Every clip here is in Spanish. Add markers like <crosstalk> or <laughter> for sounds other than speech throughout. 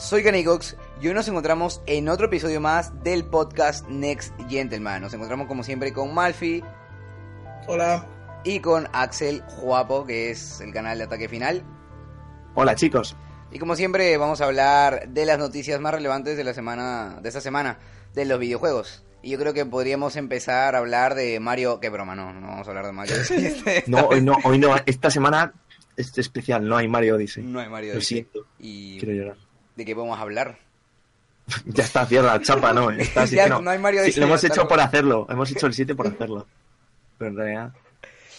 soy Cox y hoy nos encontramos en otro episodio más del podcast Next Gentleman. Nos encontramos como siempre con Malfi. Hola. Y con Axel Juapo, que es el canal de Ataque Final. Hola chicos. Y como siempre vamos a hablar de las noticias más relevantes de la semana, de esta semana, de los videojuegos. Y yo creo que podríamos empezar a hablar de Mario. Qué broma, no, no vamos a hablar de Mario. <laughs> <laughs> no, hoy no, hoy no. Esta semana es especial, no hay Mario Odyssey. No hay Mario Odyssey. Lo siento. Y... Quiero llorar. ¿De qué podemos hablar? <laughs> ya está, cierra la chapa, ¿no? Está, <laughs> ya, no. no. hay Mario. Sí, lo hemos hecho por hacerlo. Hemos hecho el 7 por hacerlo. Pero en realidad.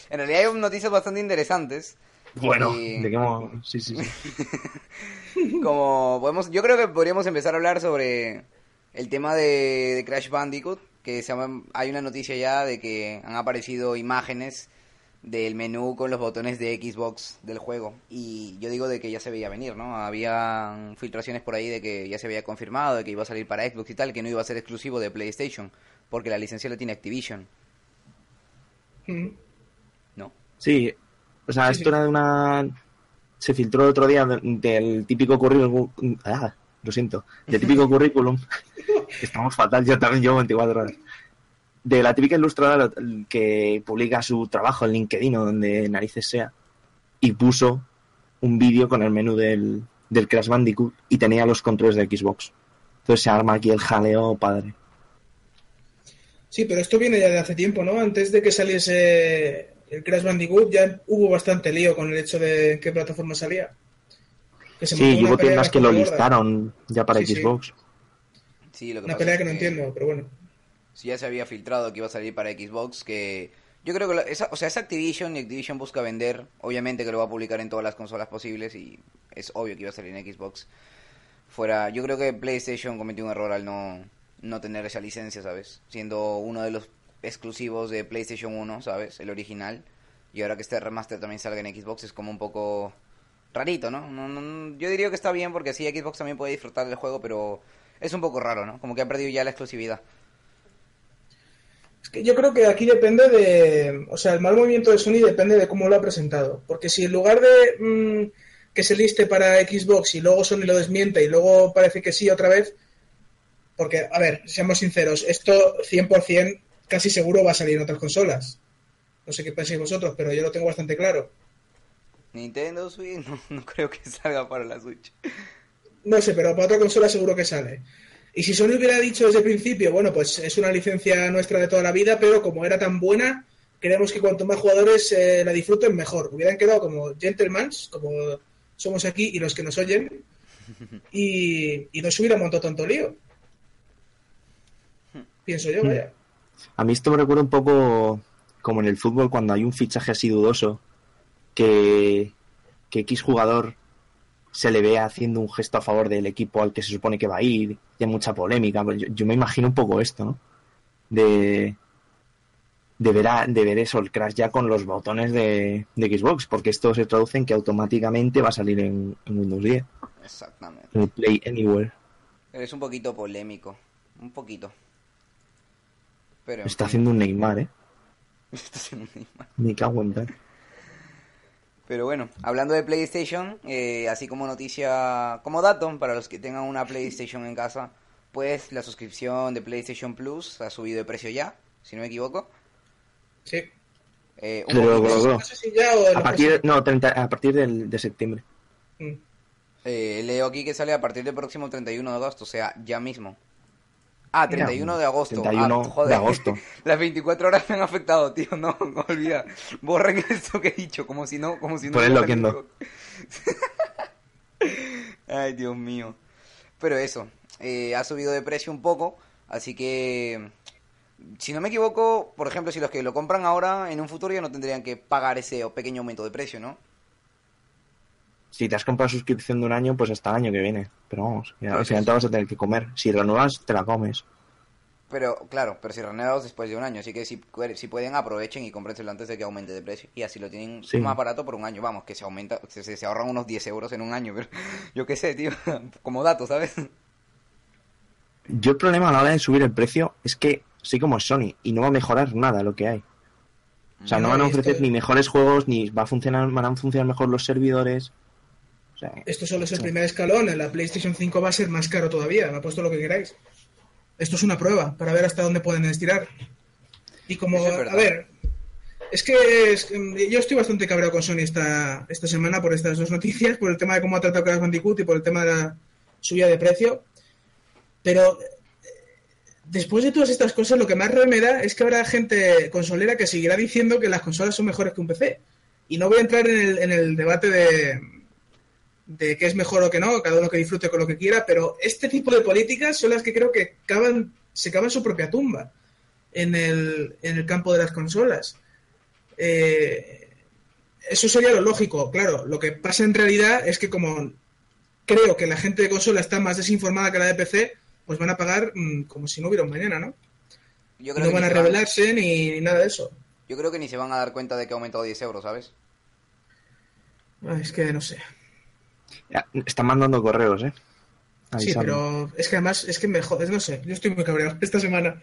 En realidad hay noticias bastante interesantes. Bueno, de qué sí, sí, sí. <laughs> Como podemos, yo creo que podríamos empezar a hablar sobre el tema de, Crash Bandicoot, que se hay una noticia ya de que han aparecido imágenes del menú con los botones de Xbox del juego y yo digo de que ya se veía venir, ¿no? Había filtraciones por ahí de que ya se había confirmado de que iba a salir para Xbox y tal, que no iba a ser exclusivo de PlayStation, porque la licencia la tiene Activision. Mm. ¿No? Sí, o sea, esto era de una se filtró el otro día del típico currículum ah, lo siento, del típico currículum <laughs> estamos fatal, yo también llevo 24 horas de la típica ilustradora que publica su trabajo en LinkedIn o donde narices sea y puso un vídeo con el menú del, del Crash Bandicoot y tenía los controles de Xbox. Entonces se arma aquí el jaleo padre. Sí, pero esto viene ya de hace tiempo, ¿no? Antes de que saliese el Crash Bandicoot ya hubo bastante lío con el hecho de qué plataforma salía. sí, hubo tiendas que lo listaron ya para Xbox. Sí. lo Una pelea que no entiendo, pero bueno si ya se había filtrado que iba a salir para Xbox, que yo creo que, esa, o sea, es Activision y Activision busca vender, obviamente que lo va a publicar en todas las consolas posibles y es obvio que iba a salir en Xbox. Fuera, yo creo que PlayStation cometió un error al no, no tener esa licencia, ¿sabes? Siendo uno de los exclusivos de PlayStation 1, ¿sabes? El original. Y ahora que este remaster también salga en Xbox es como un poco rarito, ¿no? No, ¿no? Yo diría que está bien porque sí, Xbox también puede disfrutar del juego, pero es un poco raro, ¿no? Como que ha perdido ya la exclusividad. Es que yo creo que aquí depende de. O sea, el mal movimiento de Sony depende de cómo lo ha presentado. Porque si en lugar de mm, que se liste para Xbox y luego Sony lo desmiente y luego parece que sí otra vez. Porque, a ver, seamos sinceros, esto 100% casi seguro va a salir en otras consolas. No sé qué pensáis vosotros, pero yo lo tengo bastante claro. Nintendo Switch <laughs> no creo que salga para la Switch. No sé, pero para otra consola seguro que sale. Y si Sony hubiera dicho desde el principio, bueno, pues es una licencia nuestra de toda la vida, pero como era tan buena, queremos que cuanto más jugadores eh, la disfruten, mejor. Hubieran quedado como gentlemans, como somos aquí y los que nos oyen, <laughs> y, no se hubiera montado tanto lío. Pienso yo, vaya. A mí esto me recuerda un poco como en el fútbol cuando hay un fichaje así dudoso, que, que X jugador se le ve haciendo un gesto a favor del equipo al que se supone que va a ir, hay mucha polémica. Pues yo, me imagino un poco esto, ¿no? De, de, ver, de ver eso, el crash ya con los botones de, Xbox, porque esto se traduce en que automáticamente va a salir en, Windows 10. Exactamente. En Play Anywhere. Es un poquito polémico, un poquito. Pero, Está haciendo un Neymar, ¿eh? <laughs> Está haciendo un Neymar. Ni cago en pero bueno, hablando de PlayStation, eh, así como noticia, como dato, para los que tengan una PlayStation en casa, pues la suscripción de PlayStation Plus ha subido de precio ya, si no me equivoco. Sí. Eh, a partir, no, a partir del, de septiembre. Mm. Eh, leo aquí que sale a partir del próximo 31 de agosto, o sea, ya mismo. Ah, 31 de agosto. 31 ah, joder. de agosto. <laughs> Las 24 horas me han afectado, tío. No, no olvida. Borren <laughs> esto que he dicho, como si no, como si no. Ponedlo no. <laughs> Ay, Dios mío. Pero eso, eh, ha subido de precio un poco, así que si no me equivoco, por ejemplo, si los que lo compran ahora, en un futuro ya no tendrían que pagar ese pequeño aumento de precio, ¿no? Si te has comprado suscripción de un año, pues hasta el año que viene. Pero vamos, ya, al final te vas a tener que comer. Si renuevas, te la comes. Pero, claro, pero si renuevas después de un año. Así que si, si pueden, aprovechen y cómprenselo antes de que aumente de precio. Y así lo tienen más barato por un año. Vamos, que se aumenta, se, se, ahorran unos 10 euros en un año. Pero <laughs> yo qué sé, tío. <laughs> Como dato, ¿sabes? Yo el problema a la hora de subir el precio es que soy como Sony y no va a mejorar nada lo que hay. O sea, no, van a ofrecer ni mejores juegos, ni va a funcionar, van a funcionar mejor los servidores. Esto solo es el sí. primer escalón. En la PlayStation 5 va a ser más caro todavía. Me ha puesto lo que queráis. Esto es una prueba para ver hasta dónde pueden estirar. Y como, es a ver, es que es- yo estoy bastante cabreado con Sony esta, esta semana por estas dos noticias, por el tema de cómo ha tratado Crash Bandicoot y por el tema de la subida de precio. Pero eh, después de todas estas cosas, lo que más rabia me da es que habrá gente consolera que seguirá diciendo que las consolas son mejores que un PC. Y no voy a entrar en el, en el debate de, de qué es mejor o qué no, cada uno que disfrute con lo que quiera, pero este tipo de políticas son las que creo que cavan, se cavan su propia tumba en el, en el campo de las consolas. Eh, eso sería lo lógico, claro. Lo que pasa en realidad es que como creo que la gente de consola está más desinformada que la de PC, pues van a pagar mm, como si no hubiera un mañana, ¿no? Yo Y creo, no que van a se van- rebelarse ni, ni nada de eso. yo creo que ni se van a dar cuenta de que ha aumentado 10 euros, ¿sabes? Ay, es que no sé. Están mandando correos, ¿eh? Sí, Avisando. pero es que además es que me jodes, no sé. Yo estoy muy cabreado <laughs> esta semana.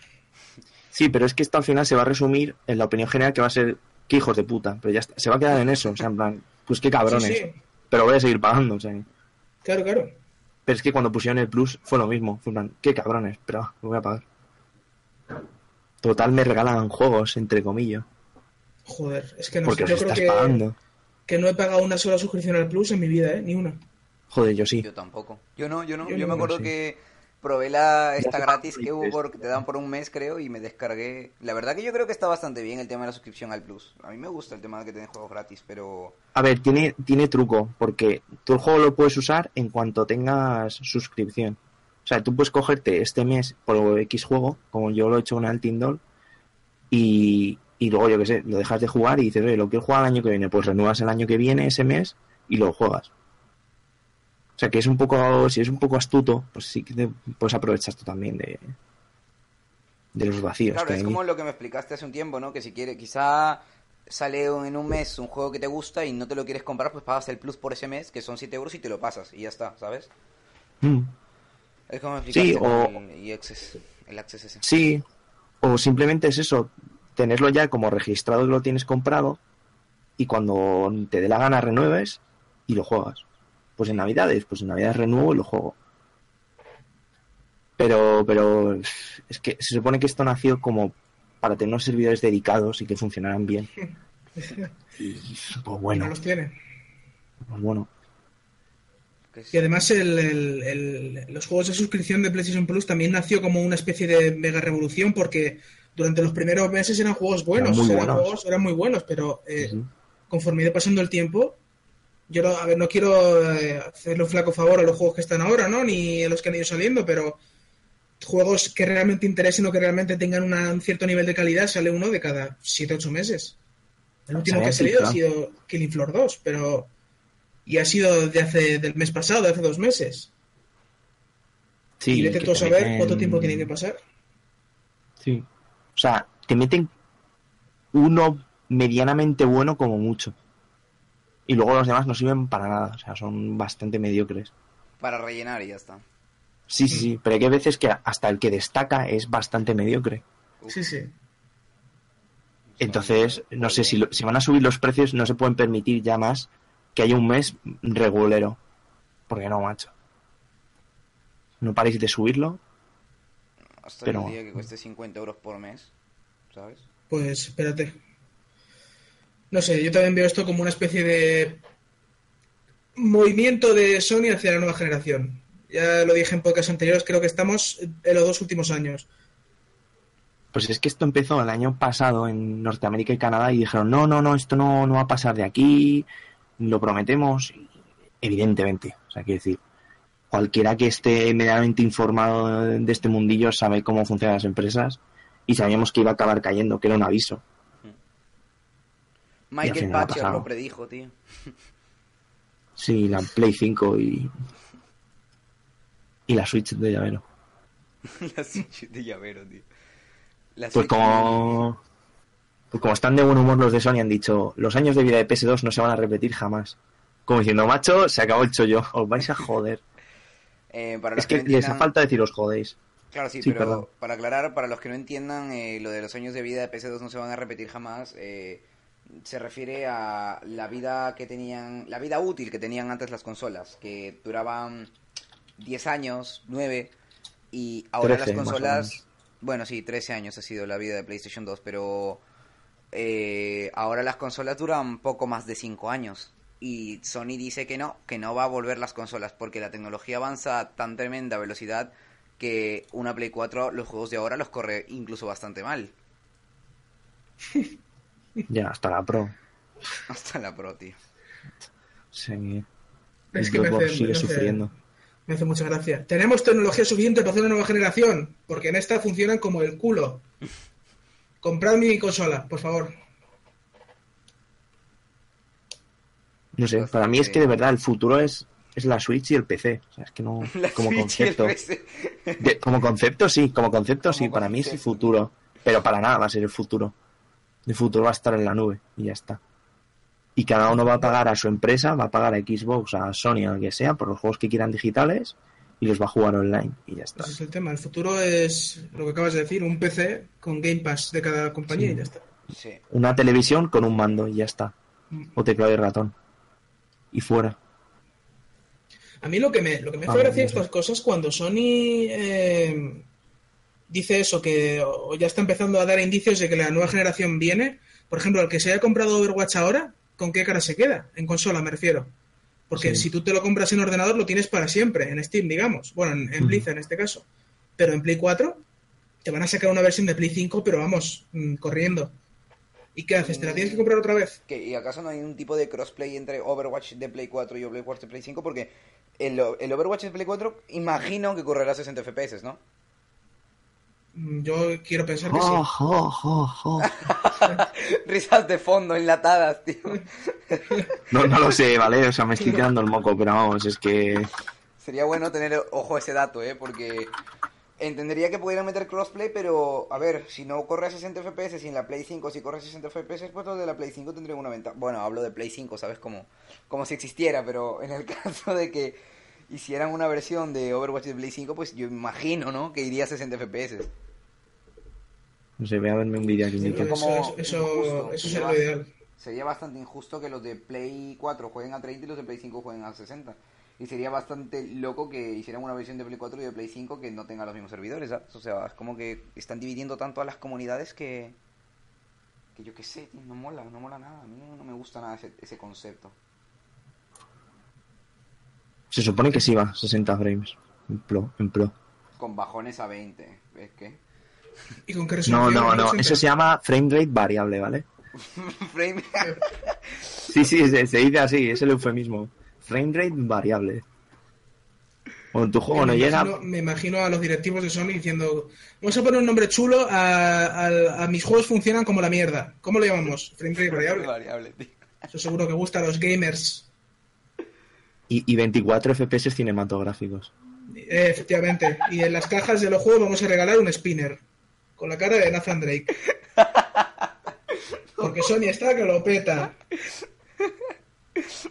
Sí, pero es que esto al final se va a resumir en la opinión general que va a ser que hijos de puta, pero ya está, se va a quedar en eso, o sea, en plan, pues qué cabrones, Sí, sí, pero voy a seguir pagando, o sea, claro, claro. pero es que cuando pusieron el plus fue lo mismo, fue en plan, qué cabrones, pero ah, lo voy a pagar. Total me regalan juegos, entre comillas, Joder, es que no porque sé. Yo creo estás que, pagando. que no he pagado una sola suscripción al Plus en mi vida, ¿eh? Ni una. Joder, yo sí. Yo tampoco. Yo no, yo no. Yo Yo, no, me acuerdo sí. que probé la esta Ya gratis que hubo porque te dan por un mes, creo, y me descargué. La verdad que yo creo que está bastante bien el tema de la suscripción al Plus. A mí me gusta el tema de que te den juegos gratis, pero A ver, tiene, tiene truco, porque tú el juego lo puedes usar en cuanto tengas suscripción. O sea, tú puedes cogerte este mes por X juego, como yo lo he hecho con el Tindall, y, y luego, yo qué sé, lo dejas de jugar y dices, oye, lo quiero jugar el año que viene, pues renuevas el año que viene ese mes y lo juegas. O sea, que es un poco, si es un poco astuto, pues sí que te puedes aprovechar tú también de, de los vacíos. claro, que es hay. como lo que me explicaste hace un tiempo, ¿no? Que si quieres, quizá sale en un mes un juego que te gusta y no te lo quieres comprar, pues pagas el Plus por ese mes, que son 7 euros y te lo pasas y ya está, ¿sabes? Mm. Es como me explicaste Sí, o- el, y Access, el Access ese. Sí, o simplemente es eso, tenerlo ya como registrado que lo tienes comprado y cuando te dé la gana renueves y lo juegas. Pues en Navidades, pues en Navidades renuevo y lo juego. Pero, pero es que se supone que esto nació como para tener unos servidores dedicados y que funcionaran bien. <laughs> Y pues Y bueno, no los tiene. pues bueno. Y además el- el- el- los juegos de suscripción de PlayStation Plus también nació como una especie de mega revolución porque durante los primeros meses eran juegos buenos, Eran muy eran, buenos. juegos, eran muy buenos, pero eh, conforme iba pasando el tiempo, yo no, a ver, no quiero eh, hacerle un flaco favor a los juegos que están ahora, ¿no? Ni a los que han ido saliendo, pero juegos que realmente interesen o que realmente tengan una- un cierto nivel de calidad sale uno de cada 7-8 meses. El último que ha salido ha sido Killing Floor 2, pero y ha sido de hace del mes pasado, de hace dos meses. Sí, y vete tú a saber meten- cuánto tiempo tiene que pasar. Sí. O sea, te meten uno medianamente bueno como mucho. Y luego los demás no sirven para nada. O sea, son bastante mediocres. Para rellenar y ya está. Sí, sí, sí. Pero hay veces que hasta el que destaca es bastante mediocre. Uf, Sí, sí. Entonces, no sé, si, lo- si van a subir los precios, no se pueden permitir ya más que haya un mes regulero. Porque no, macho. No paréis de subirlo. Hasta pero- el día que cueste 50 euros por mes, ¿sabes? Pues espérate. No sé, yo también veo esto como una especie de movimiento de Sony hacia la nueva generación. Ya lo dije en podcasts anteriores, creo que estamos en los dos últimos años. Pues es que esto empezó el año pasado en Norteamérica y Canadá y dijeron, no, no, no, esto no, no va a pasar de aquí, lo prometemos. Evidentemente, o sea, quiero decir, cualquiera que esté medianamente informado de este mundillo sabe cómo funcionan las empresas y sabíamos que iba a acabar cayendo, que era un aviso. Michael Patcher lo predijo, tío. Sí, la Play 5 y, y la Switch de llavero. <laughs> la Switch de llavero, tío. La Pues Switch- como, pues como están de buen humor los de Sony han dicho, los años de vida de PS2 no se van a repetir jamás. Como diciendo, macho, se acabó el chollo, os vais a joder. <laughs> Eh, para los Es que no les falta decir os jodéis. Claro, sí, Sí, pero perdón. para aclarar, para los que no entiendan, eh, lo de los años de vida de PS2 no se van a repetir jamás. eh, se refiere a la vida que tenían, la vida útil que tenían antes las consolas, que duraban 10 años, 9, y ahora 13 las consolas, bueno, sí, 13 años ha sido la vida de PlayStation 2, pero eh, ahora las consolas duran poco más de 5 años. Y Sony dice que no, que no va a volver las consolas, porque la tecnología avanza a tan tremenda velocidad que una Play 4, los juegos de ahora los corre incluso bastante mal. <laughs> Ya, hasta la Pro. Hasta la Pro, tío. Sí. Es que me hace- sigue me hace- sufriendo. Me hace mucha gracia. Tenemos tecnología suficiente para hacer una nueva generación, porque en esta funcionan como el culo. Comprad mi consola, por favor. No sé, para mí es que de verdad el futuro es, es la Switch y el PC. O sea, es que no. <laughs> La como Switch y el concepto. PC. De- como concepto sí, como concepto sí, Como para mí es el futuro. Pero para nada va a ser el futuro. El futuro va a estar en la nube y ya está. Y cada uno va a pagar a su empresa, va a pagar a Xbox, a Sony, a lo que sea, por los juegos que quieran digitales y los va a jugar online y ya está. Ese es el tema. El futuro es lo que acabas de decir, un PC con Game Pass de cada compañía Sí. y ya está. Sí. Una televisión con un mando y ya está. O teclado y ratón. Y fuera. A mí lo que me, lo que me hace Ah, gracia estas cosas cuando Sony eh, dice eso, que o ya está empezando a dar indicios de que la nueva generación viene. Por ejemplo, el que se haya comprado Overwatch ahora, ¿con qué cara se queda? En consola me refiero. Porque Sí. si tú te lo compras en ordenador, lo tienes para siempre, en Steam, digamos. Bueno, en, en. Blizzard en este caso. Pero en Play 4 te van a sacar una versión de Play 5, pero vamos, mm, corriendo. ¿Y qué haces? ¿Te la tienes que comprar otra vez? ¿Qué, ¿Y acaso no hay un tipo de crossplay entre Overwatch de Play 4 y Overwatch de Play 5? Porque el, el Overwatch de Play 4 imagino que correrá a 60 FPS, ¿no? Mm, Yo quiero pensar que sí. Jo, jo, jo, jo. Risas de fondo enlatadas, tío. No, no lo sé, ¿vale? O sea, me estoy <laughs> tirando el moco, pero vamos, es que... Sería bueno tener ojo a ese dato, ¿eh? Porque entendería que pudieran meter crossplay, pero a ver, si no corre a 60 FPS y en la Play 5 si corre a 60 FPS, pues los de la Play 5 tendrían una ventaja. Bueno, hablo de Play 5, ¿sabes? Como, como si existiera, pero en el <laughs> caso de que hicieran una versión de Overwatch de Play 5, pues yo imagino, ¿no? Que iría a 60 FPS. No sé, voy a verme un vídeo aquí. Miquel. como eso, eso, eso sería lo ideal. Sería bastante injusto que los de Play 4 jueguen a 30 y los de Play 5 jueguen a 60. Y sería bastante loco que hicieran una versión de Play 4 y de Play 5 que no tenga los mismos servidores, ¿sabes? O sea, es como que están dividiendo tanto a las comunidades que... Que yo qué sé, tío, no mola, no mola nada. A mí no me gusta nada ese, ese concepto. Se supone que sí va, 60 frames. En pro, en pro. Con bajones a 20, ¿ves qué? ¿Y con qué No, resolución? no, no, 1080? eso se llama frame rate variable, ¿vale? <laughs> Frame... Sí, sí, se, se dice así, es el eufemismo. Frame rate variable. Cuando tu juego no me llega, Imagino, me imagino a los directivos de Sony diciendo: Vamos a poner un nombre chulo a, a- a mis juegos funcionan como la mierda. ¿Cómo lo llamamos? Frame rate variable. variable, tío. Eso seguro que gusta a los gamers. y, y 24 FPS cinematográficos. Eh, efectivamente. Y en las cajas de los juegos vamos a regalar un spinner. Con la cara de Nathan Drake. <laughs> Porque Sony está que lo peta.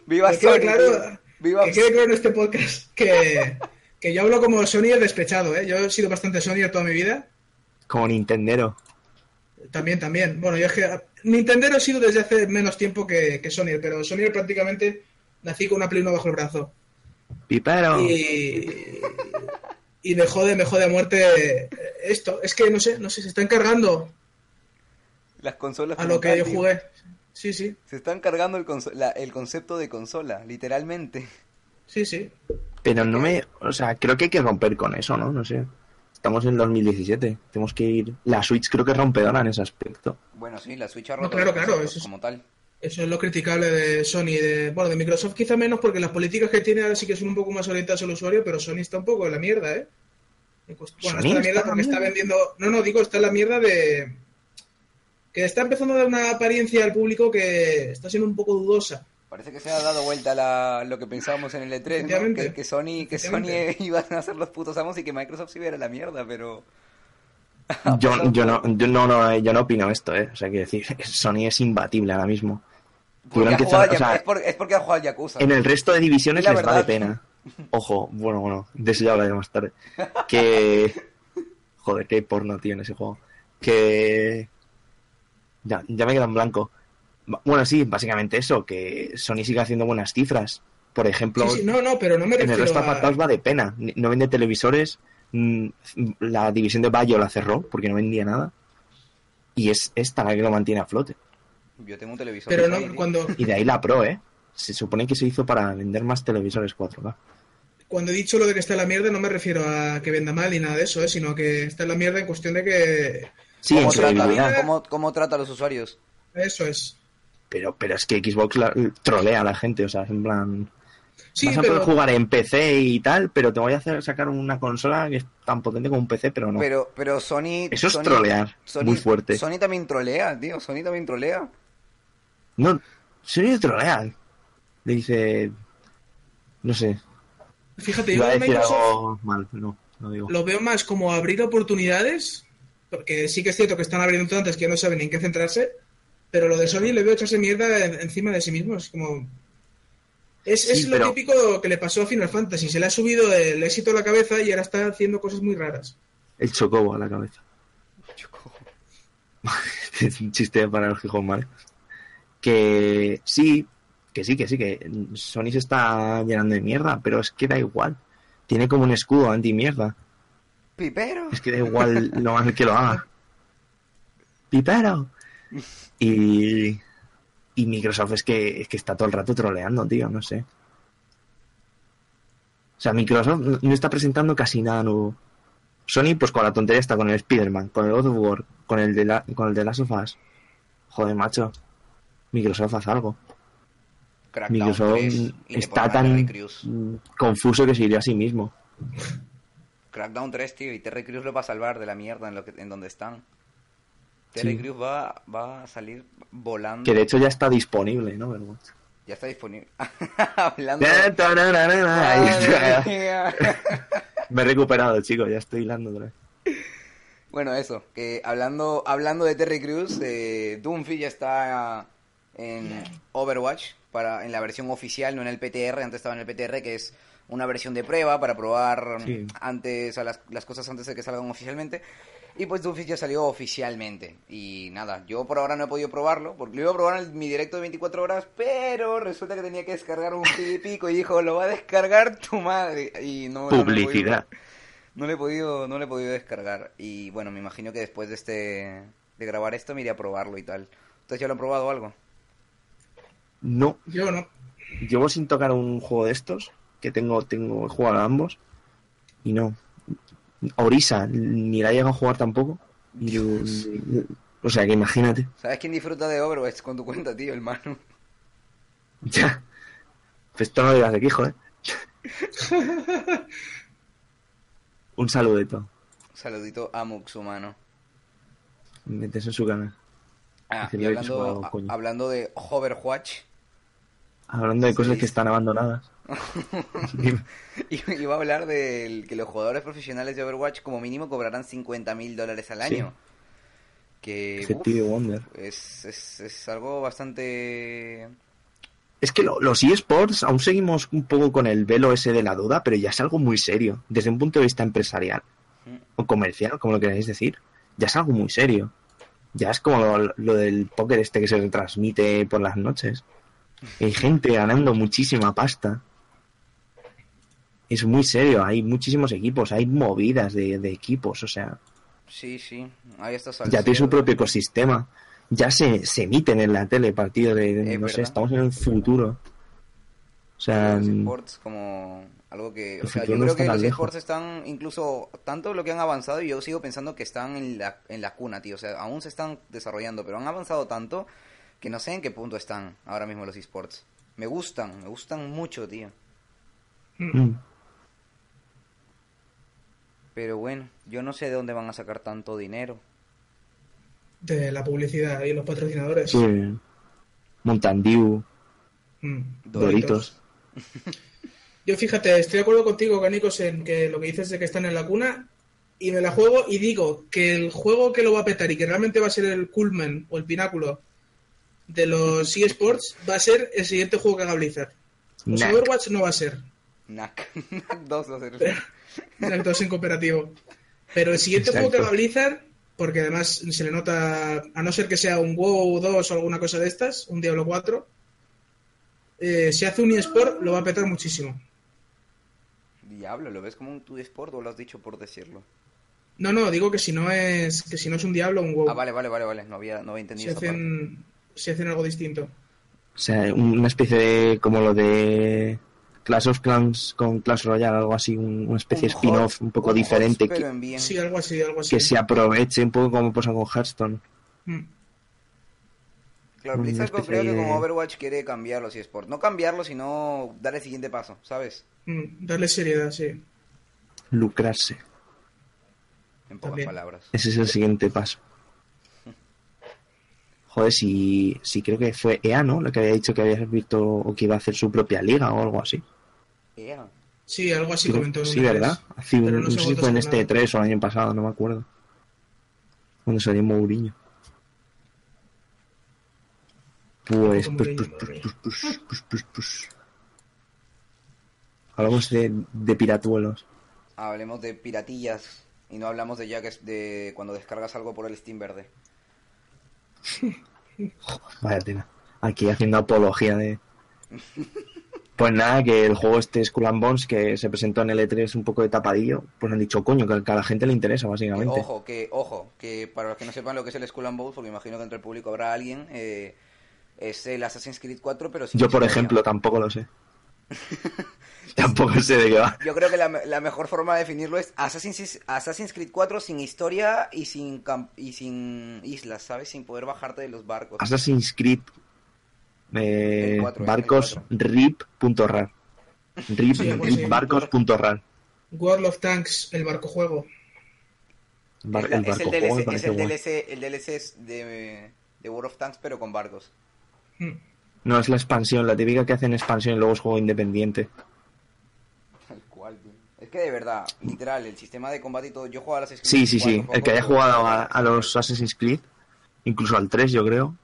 ¡Viva Que Sony! claro, tío. ¡Viva que quede claro en este podcast que, que yo hablo como Sonyer despechado. ¿eh? Yo he sido bastante Sonyer toda mi vida. Como Nintendero. También, también. Bueno, yo es que Nintendo he sido desde hace menos tiempo que, que Sonyer, pero Sonyer prácticamente nací con una Play 1 bajo el brazo. Pipero. Y, y me jode, me jode a muerte esto. Es que no sé, no sé, se están cargando Las consolas a lo que tal, yo tío. jugué. Sí, sí, Se están cargando el, la- el concepto de consola, literalmente. sí, sí. Pero no me. O sea, creo que hay que romper con eso, ¿no? No sé. Estamos en 2017. Tenemos que ir. La Switch creo que es rompedora en ese aspecto. Bueno, sí, la Switch ha No, roto claro, los claro, eso es- como tal. Eso es lo criticable de Sony de, bueno, de Microsoft quizá menos porque las políticas que tiene ahora sí que son un poco más orientadas al usuario, pero Sony está un poco en la mierda, ¿eh? Bueno, ¿Sony está en la mierda porque está vendiendo, no, no, digo, está en la mierda de que está empezando a dar una apariencia al público que está siendo un poco dudosa. Parece que se ha dado vuelta la, lo que pensábamos en el E3, ¿no? Que, que Sony, que Sony <laughs> iban a ser los putos amos y que Microsoft se iba a ir a la mierda, pero... <laughs> Yo, yo, no, yo, no, no, eh, yo no opino esto, ¿eh? O sea, quiero decir, <laughs> Sony es imbatible ahora mismo. Porque ha jugado o sea, es, por- es porque ha jugado al Yakuza. En el resto de divisiones La les va de verdad. pena. <laughs> Ojo, bueno, bueno, de eso ya hablaré más tarde. Que. Joder, qué porno, tío, en ese juego. Que. Ya, ya me queda en blanco. Bueno, sí, básicamente eso, que Sony sigue haciendo buenas cifras. Por ejemplo, Sí, sí, no, no, pero no me en el resto a... apartados va de pena. No vende televisores. Mm, La división de Bayo la cerró porque no vendía nada. Y es esta la que lo mantiene a flote. Yo tengo un televisor. Pero no, cuando, Y de ahí la Pro, ¿eh? Se supone que se hizo para vender más televisores 4K. cuando he dicho lo de que está en la mierda, no me refiero a que venda mal ni nada de eso, ¿eh? sino que está en la mierda en cuestión de que... Sí, ¿Cómo en su trata, cómo- cómo trata a los usuarios? Eso es. Pero, pero es que Xbox la- trolea a la gente, o sea, es en plan... Sí, vas a pero... poder jugar en PC y tal, pero te voy a hacer sacar una consola que es tan potente como un PC, pero no. Pero, pero Sony. Eso es Sony- trolear, Sony- muy fuerte. Sony también trolea, tío. Sony también trolea. No, Sony trolea. Le dice... No sé, Fíjate, yo a decir Microsoft algo mal, no, no digo. lo veo más como abrir oportunidades, porque sí que es cierto que están abriendo tantas que ya no saben en qué centrarse, pero lo de Sony le veo echarse mierda en- encima de sí mismo, es como... Es, Sí, es lo pero- típico que le pasó a Final Fantasy, se le ha subido el éxito a la cabeza y ahora está haciendo cosas muy raras. El chocobo a la cabeza. <laughs> es un chiste para el Gijón, ¿vale? Que sí, que sí, que sí, que Sony se está llenando de mierda, pero es que da igual. Tiene como un escudo anti-mierda. Pipero. Es que da igual lo mal que lo haga. <laughs> ¡Pipero! Y, y Microsoft es que, es que está todo el rato troleando, tío, no sé. O sea, Microsoft no- está presentando casi nada nuevo. Sony, pues con la tontería está con el Spider-Man, con el God of War, con el de, la, con el de Last of Us. Joder, macho. Microsoft haz algo. Crackdown Microsoft 3, y le está tan confuso que se iría a sí mismo. Crackdown 3, tío, y Terry Crews lo va a salvar de la mierda en, lo que, en donde están. Terry Sí. Crews va, va a salir volando. Que de hecho ya está disponible, ¿no? Pero- Ya está disponible. <laughs> Hablando. <laughs> Me he recuperado, chicos, ya estoy hilando otra vez. Bueno, eso, que hablando, hablando de Terry Crews, eh, ya está en Overwatch, para, en la versión oficial, no en el PTR, antes estaba en el PTR, que es una versión de prueba para probar Sí. antes a las, las cosas antes de que salgan oficialmente. Y pues Doomfist ya salió oficialmente. Y nada, yo por ahora no he podido probarlo, porque lo iba a probar en mi directo de 24 horas, pero resulta que tenía que descargar un pico y dijo, lo va a descargar tu madre. Y no, Publicidad. no le he podido, no le he podido descargar. Y bueno, me imagino que después de este de grabar esto me iré a probarlo y tal. ¿Ustedes ya lo han probado algo? No, Yo no. llevo sin tocar un juego de estos, que tengo, tengo he jugado a ambos, y no. Orisa, ni la he llegado a jugar tampoco. Yo- <laughs> o sea, que imagínate. ¿Sabes quién disfruta de Overwatch con tu cuenta, tío? El Manu. <laughs> Ya. Pues lo de Quijo, ¿eh? <laughs> un saludito. Un saludito a Mux, humano. Metes en su canal. Ah, y hablando, a- hablando de Overwatch, Hablando de cosas que están abandonadas. I- iba <laughs> a hablar de que los jugadores profesionales de Overwatch como mínimo cobrarán 50 mil dólares al Sí. año. Que uf, Wonder. es, es, es algo bastante... Es que lo- los eSports aún seguimos un poco con el velo ese de la duda, pero ya es algo muy serio, desde un punto de vista empresarial o comercial, como lo queráis decir. Ya es algo muy serio. Ya es como lo, lo del póker este que se retransmite por las noches. Hay gente ganando muchísima pasta. Es muy serio, hay muchísimos equipos, hay movidas de, de equipos, o sea, Sí, sí, ahí está ya tiene su propio ecosistema. Ya se, se emiten en la tele partidos de, no sé, estamos en el futuro. O sea, los mm, esports como algo que... O sea, yo no creo que los lejos. esports están incluso tanto lo que han avanzado y yo sigo pensando que están en la, en la cuna, tío. O sea, aún se están desarrollando, pero han avanzado tanto que no sé en qué punto están ahora mismo los esports. Me gustan, me gustan mucho, tío. mm, Pero bueno, yo no sé de dónde van a sacar tanto dinero. De la publicidad y los patrocinadores. sí. Mountain Dew, Mm. Doritos. Yo fíjate, estoy de acuerdo contigo, Canicos, en que lo que dices de que están en la cuna y me la juego y digo que el juego que lo va a petar y que realmente va a ser el culmen o el pináculo de los eSports va a ser el siguiente juego que haga Blizzard. Los. Overwatch no va a ser, NAC. NAC 2 va a ser. Exacto, es en cooperativo. Pero el siguiente Exacto. juego que haga Blizzard porque además se le nota, a no ser que sea un WoW 2 o alguna cosa de estas, un Diablo 4, eh, si hace un eSport lo va a petar muchísimo. Diablo, ¿lo ves como un tu sport o lo has dicho por decirlo? No, no, digo que si no es que si no es un Diablo, un WoW. Ah, vale, vale, vale, vale. No había, no había si entendido parte. hacen, si hacen algo distinto. O sea, una especie de. como lo de. Clash of Clans con Clash Royale, algo así, un- una especie de Un spin-off un poco un diferente que, en bien. Sí, algo así, algo así. que se aproveche un poco como pasa con Hearthstone. Mm. Claro, Blizzard creo que como Overwatch quiere cambiar los eSports. No cambiarlo, sino dar el siguiente paso, ¿sabes? Mm, darle seriedad, sí. Lucrarse. En pocas También. palabras. Ese es el siguiente paso. <laughs> Joder, si, si creo que fue EA, ¿no? Lo que había dicho que había visto o que iba a hacer su propia liga o algo así. Sí, algo así comentó. en sí, ¿verdad? Hace un- no, sé si fue en este nada. 3 o el año pasado, no me acuerdo. Cuando salió Mourinho. Pues, pues, pues, pues, pues, pues, pues, pues, pues. Hablamos de, de piratuelos. Hablemos de piratillas y no hablamos de ya que es de cuando descargas algo por el Steam verde. <laughs> Vaya tela. Aquí haciendo apología de. <laughs> Pues nada, que el juego este Skull and Bones que se presentó en L3 un poco de tapadillo, pues han dicho, coño, que, que a la gente le interesa, Que, básicamente. ojo, que ojo, que para los que no sepan lo que es el Skull and Bones, porque imagino que entre el público habrá alguien, eh, es el Assassin's Creed 4, pero sin Yo, por ejemplo, tampoco lo sé. <laughs> tampoco sé de qué va. Yo creo que la, la mejor forma de definirlo es Assassin's, Assassin's Creed 4 sin historia y sin camp- y sin islas, ¿sabes? Sin poder bajarte de los barcos. Assassin's Creed eh, El cuatro, el barcos cuatro. rip.rar rip, Sí, así. ripbarcos.rar World of Tanks, el barco juego. Bar- el es el barco juego DLC, es el. DLC, el DLC es de, de World of Tanks, pero con barcos. Mm. No, es la expansión, la típica que hacen expansión y luego es juego independiente. Tal cual, tío. Es que de verdad, literal, el sistema de combate y todo. Yo juego a las Sí, sí, sí. El que haya jugado a, a los Assassin's Creed, incluso al 3, yo creo,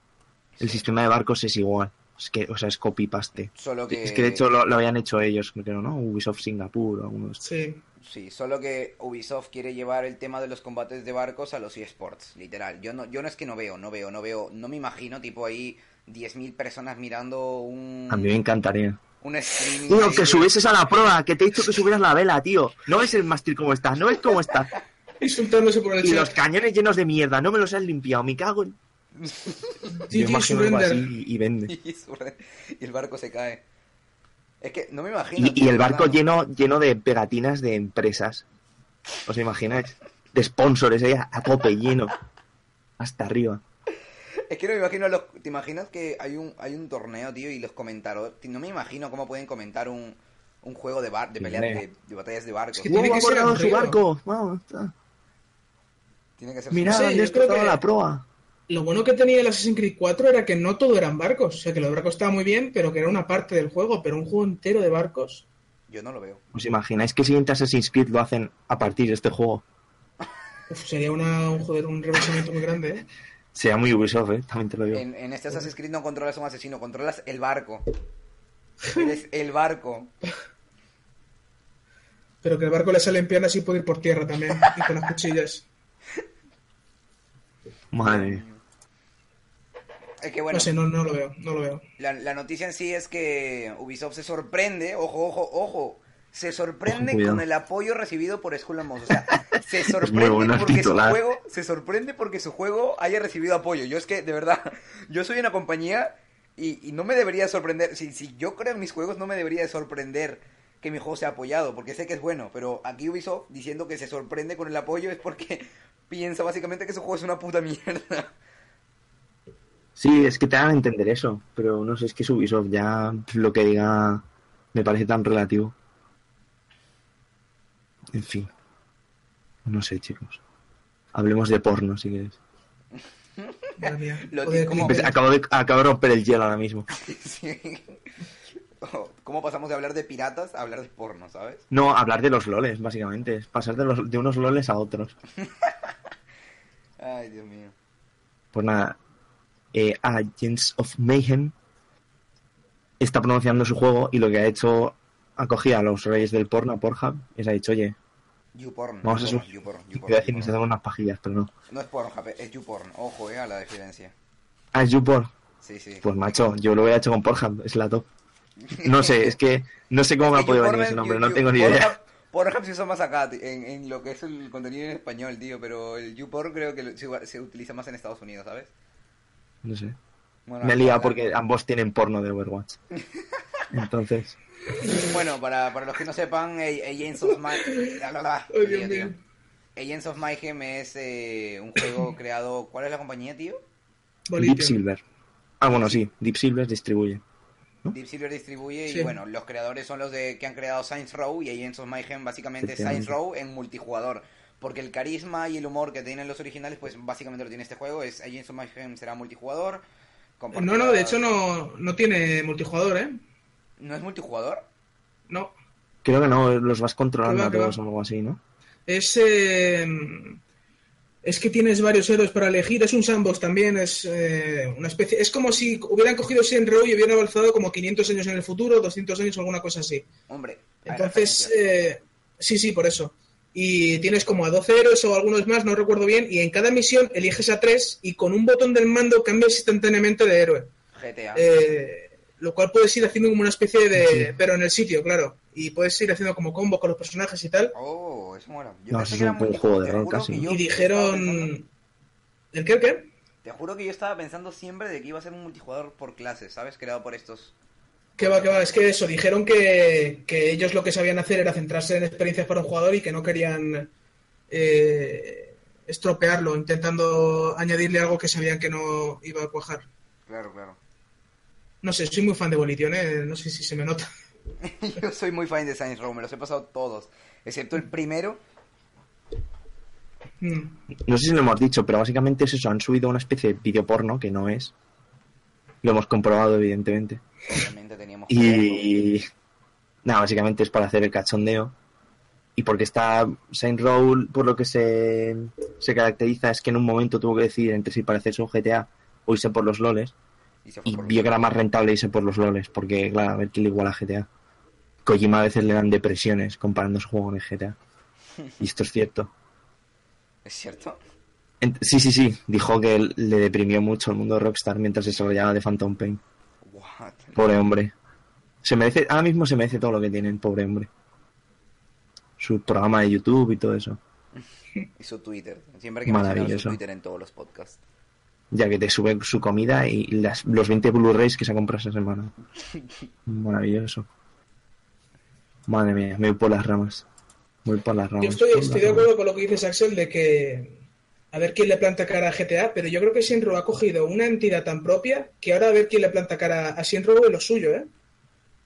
el sistema de barcos es igual. Es que, o sea, es copy-paste. Solo que. Es que de hecho lo, lo habían hecho ellos, creo, ¿no? Ubisoft Singapur o alguno de estos. Sí. Sí, solo que Ubisoft quiere llevar el tema de los combates de barcos a los eSports, literal. Yo no, yo no es que no veo, no veo, no veo, no me imagino tipo ahí 10.000 personas mirando un, A mí me encantaría. un streaming. Tío, que subieses a la prueba, que te he dicho que subieras la vela, tío. No ves el mástil como está, no ves cómo está. <laughs> Insultándose por el Y chat. los cañones llenos de mierda, no me los has limpiado, me cago en... GG Yo imagino algo surrender. así y, <laughs> y vende. y, el barco se cae. Es que no me imagino. Y, el barco lleno, lleno de pegatinas de empresas. ¿Os imagináis? De sponsors ahí a, tope, lleno. Hasta arriba. Es que no me imagino los... ¿Te imaginas que hay un, hay un torneo, tío, y los comentadores... No me imagino cómo pueden comentar un, un juego de bar, de peleas, de, de batallas de barcos. que tiene ¡Uh, que ha ser su barco! Está. Tiene que ser... Mirad, Sí, yo creo que- la proa. Lo bueno que tenía el Assassin's Creed 4 era que no todo eran barcos. O sea, que los barcos estaban muy bien, pero que era una parte del juego. Pero un juego entero de barcos. Yo no lo veo. ¿Os imagináis que el siguiente Assassin's Creed lo hacen a partir de este juego? Uf, sería una, un, joder, un muy grande, ¿eh? Sea muy Ubisoft, ¿eh? También te lo digo. En, en este Assassin's Creed no controlas a un asesino, controlas el barco. Eres el barco. Pero que el barco le salen piernas y puede ir por tierra también. Y con las cuchillas. Madre mía. Es que bueno, No sé, no, no lo veo. No lo veo. la, la noticia en sí es que Ubisoft se sorprende, ojo, ojo, ojo, se sorprende con el apoyo recibido por Skull. O sea, <laughs> se sorprende bueno porque su juego, se sorprende porque su juego haya recibido apoyo. Yo es que, de verdad, yo soy una compañía y, y no me debería sorprender, si, si yo creo en mis juegos no me debería de sorprender que mi juego sea apoyado, porque sé que es bueno, pero aquí Ubisoft diciendo que se sorprende con el apoyo es porque <laughs> piensa básicamente que su juego es una puta mierda. Sí, es que te dan a entender eso, pero no sé, es que es Ubisoft ya lo que diga me parece tan relativo. En fin. No sé, chicos. Hablemos de porno, si quieres. Lo ¿cómo- acabo, de, acabo de romper el hielo ahora mismo. Sí. <laughs> ¿Cómo pasamos de hablar de piratas a hablar de porno, sabes? No, hablar de los loles, básicamente. Es pasar de, los, de unos loles a otros. <laughs> Ay, Dios mío. Pues nada, eh, Agents of Mayhem está pronunciando su juego y lo que ha hecho, ha cogido a los reyes del porno, a Pornhub, y les ha dicho, oye, YouPorn. Vamos a subir. YouPorn, YouPorn, decir dan unas pajillas, pero no. No es Pornhub, es YouPorn. Ojo, eh, a la diferencia. Ah, es YouPorn. Sí, sí. Pues macho, yo lo hubiera hecho con Pornhub, es la top. No sé, es que no sé cómo <laughs> me ha podido venir es- ese nombre, You- no You- tengo ni Pornhub- idea. Pornhub se usa más acá, en, en lo que es el contenido en español, tío, pero el YouPorn creo que se utiliza más en Estados Unidos, ¿sabes? No sé. Bueno, Me he liado porque ambos tienen porno de Overwatch. <laughs> Entonces, Bueno, para, para los que no sepan, Agents of Mayhem... <laughs> Agents of Mayhem es eh, un juego <coughs> creado... ¿Cuál es la compañía, tío? Deep Silver. Ah, bueno, sí, Deep Silver distribuye. ¿No? Deep Silver distribuye Sí. y bueno, los creadores son los de que han creado Saints Row y Agents of Mayhem básicamente es Saints Efectivamente. Row en multijugador. Porque el carisma y el humor que tienen los originales, pues básicamente lo tiene este juego. Es Agents of Mayhem será multijugador. No, no, de hecho no, no tiene multijugador, ¿eh? ¿No es multijugador? No. Creo que no, los vas controlando a todos o algo así, ¿no? Es, eh, es que tienes varios héroes para elegir. Es un sandbox también. Es eh, una especie. Es como si hubieran cogido Saints Row y hubieran avanzado como 500 años en el futuro, 200 años o alguna cosa así. Hombre. Entonces, eh, sí, sí, por eso. Y tienes como a 12 héroes o algunos más, no recuerdo bien. Y en cada misión eliges a tres y con un botón del mando cambias instantáneamente de héroe. GTA. Eh, lo cual puedes ir haciendo como una especie de. Sí. Pero en el sitio, claro. Y puedes ir haciendo como combo con los personajes y tal. Oh, eso mola. Yo No, pensé eso que es era un juego de rol casi, que Y dijeron. ¿El qué, el qué? Te juro que yo estaba pensando siempre de que iba a ser un multijugador por clases, ¿sabes? Creado por estos. Que va, que va, es que eso, dijeron que, que ellos lo que sabían hacer era centrarse en experiencias para un jugador y que no querían eh, estropearlo, intentando añadirle algo que sabían que no iba a cuajar. Claro, claro. No sé, soy muy fan de Volition, ¿eh? no sé si se me nota. <laughs> Yo soy muy fan de Saints Row, me los he pasado todos. Excepto el primero. Mm. No sé si lo hemos dicho, pero básicamente es eso, han subido una especie de video porno, que no es. Lo hemos comprobado, evidentemente. Obviamente teníamos. Y nada, básicamente es para hacer el cachondeo. Y porque está Saint Row, por lo que se, se caracteriza, es que en un momento tuvo que decidir entre si parecerse un GTA o irse por los loles. Y se vio que era más rentable irse por los loles, porque claro, a ver quién le iguala a GTA. Kojima a veces le dan depresiones comparando su juego con el GTA. <laughs> Y esto es cierto. ¿Es cierto? En- sí, sí, sí. Dijo que le deprimió mucho el mundo de Rockstar mientras desarrollaba de Phantom Pain. Pobre hombre. Se merece, ahora mismo se merece todo lo que tiene el pobre hombre. Su programa de YouTube y todo eso. <laughs> Y su Twitter. Siempre hay que mencionar su Maravilloso. Twitter en todos los podcasts. Ya que te sube su comida y las, los 20 Blu-rays que se ha comprado esa semana. <laughs> Maravilloso. Madre mía, me voy por las ramas. Voy por las ramas. Yo estoy, estoy las de ramas. acuerdo con lo que dices, Axel, de que a ver quién le planta cara a GTA, pero yo creo que Shinro ha cogido una entidad tan propia que ahora a ver quién le planta cara a Shinro es lo suyo, ¿eh?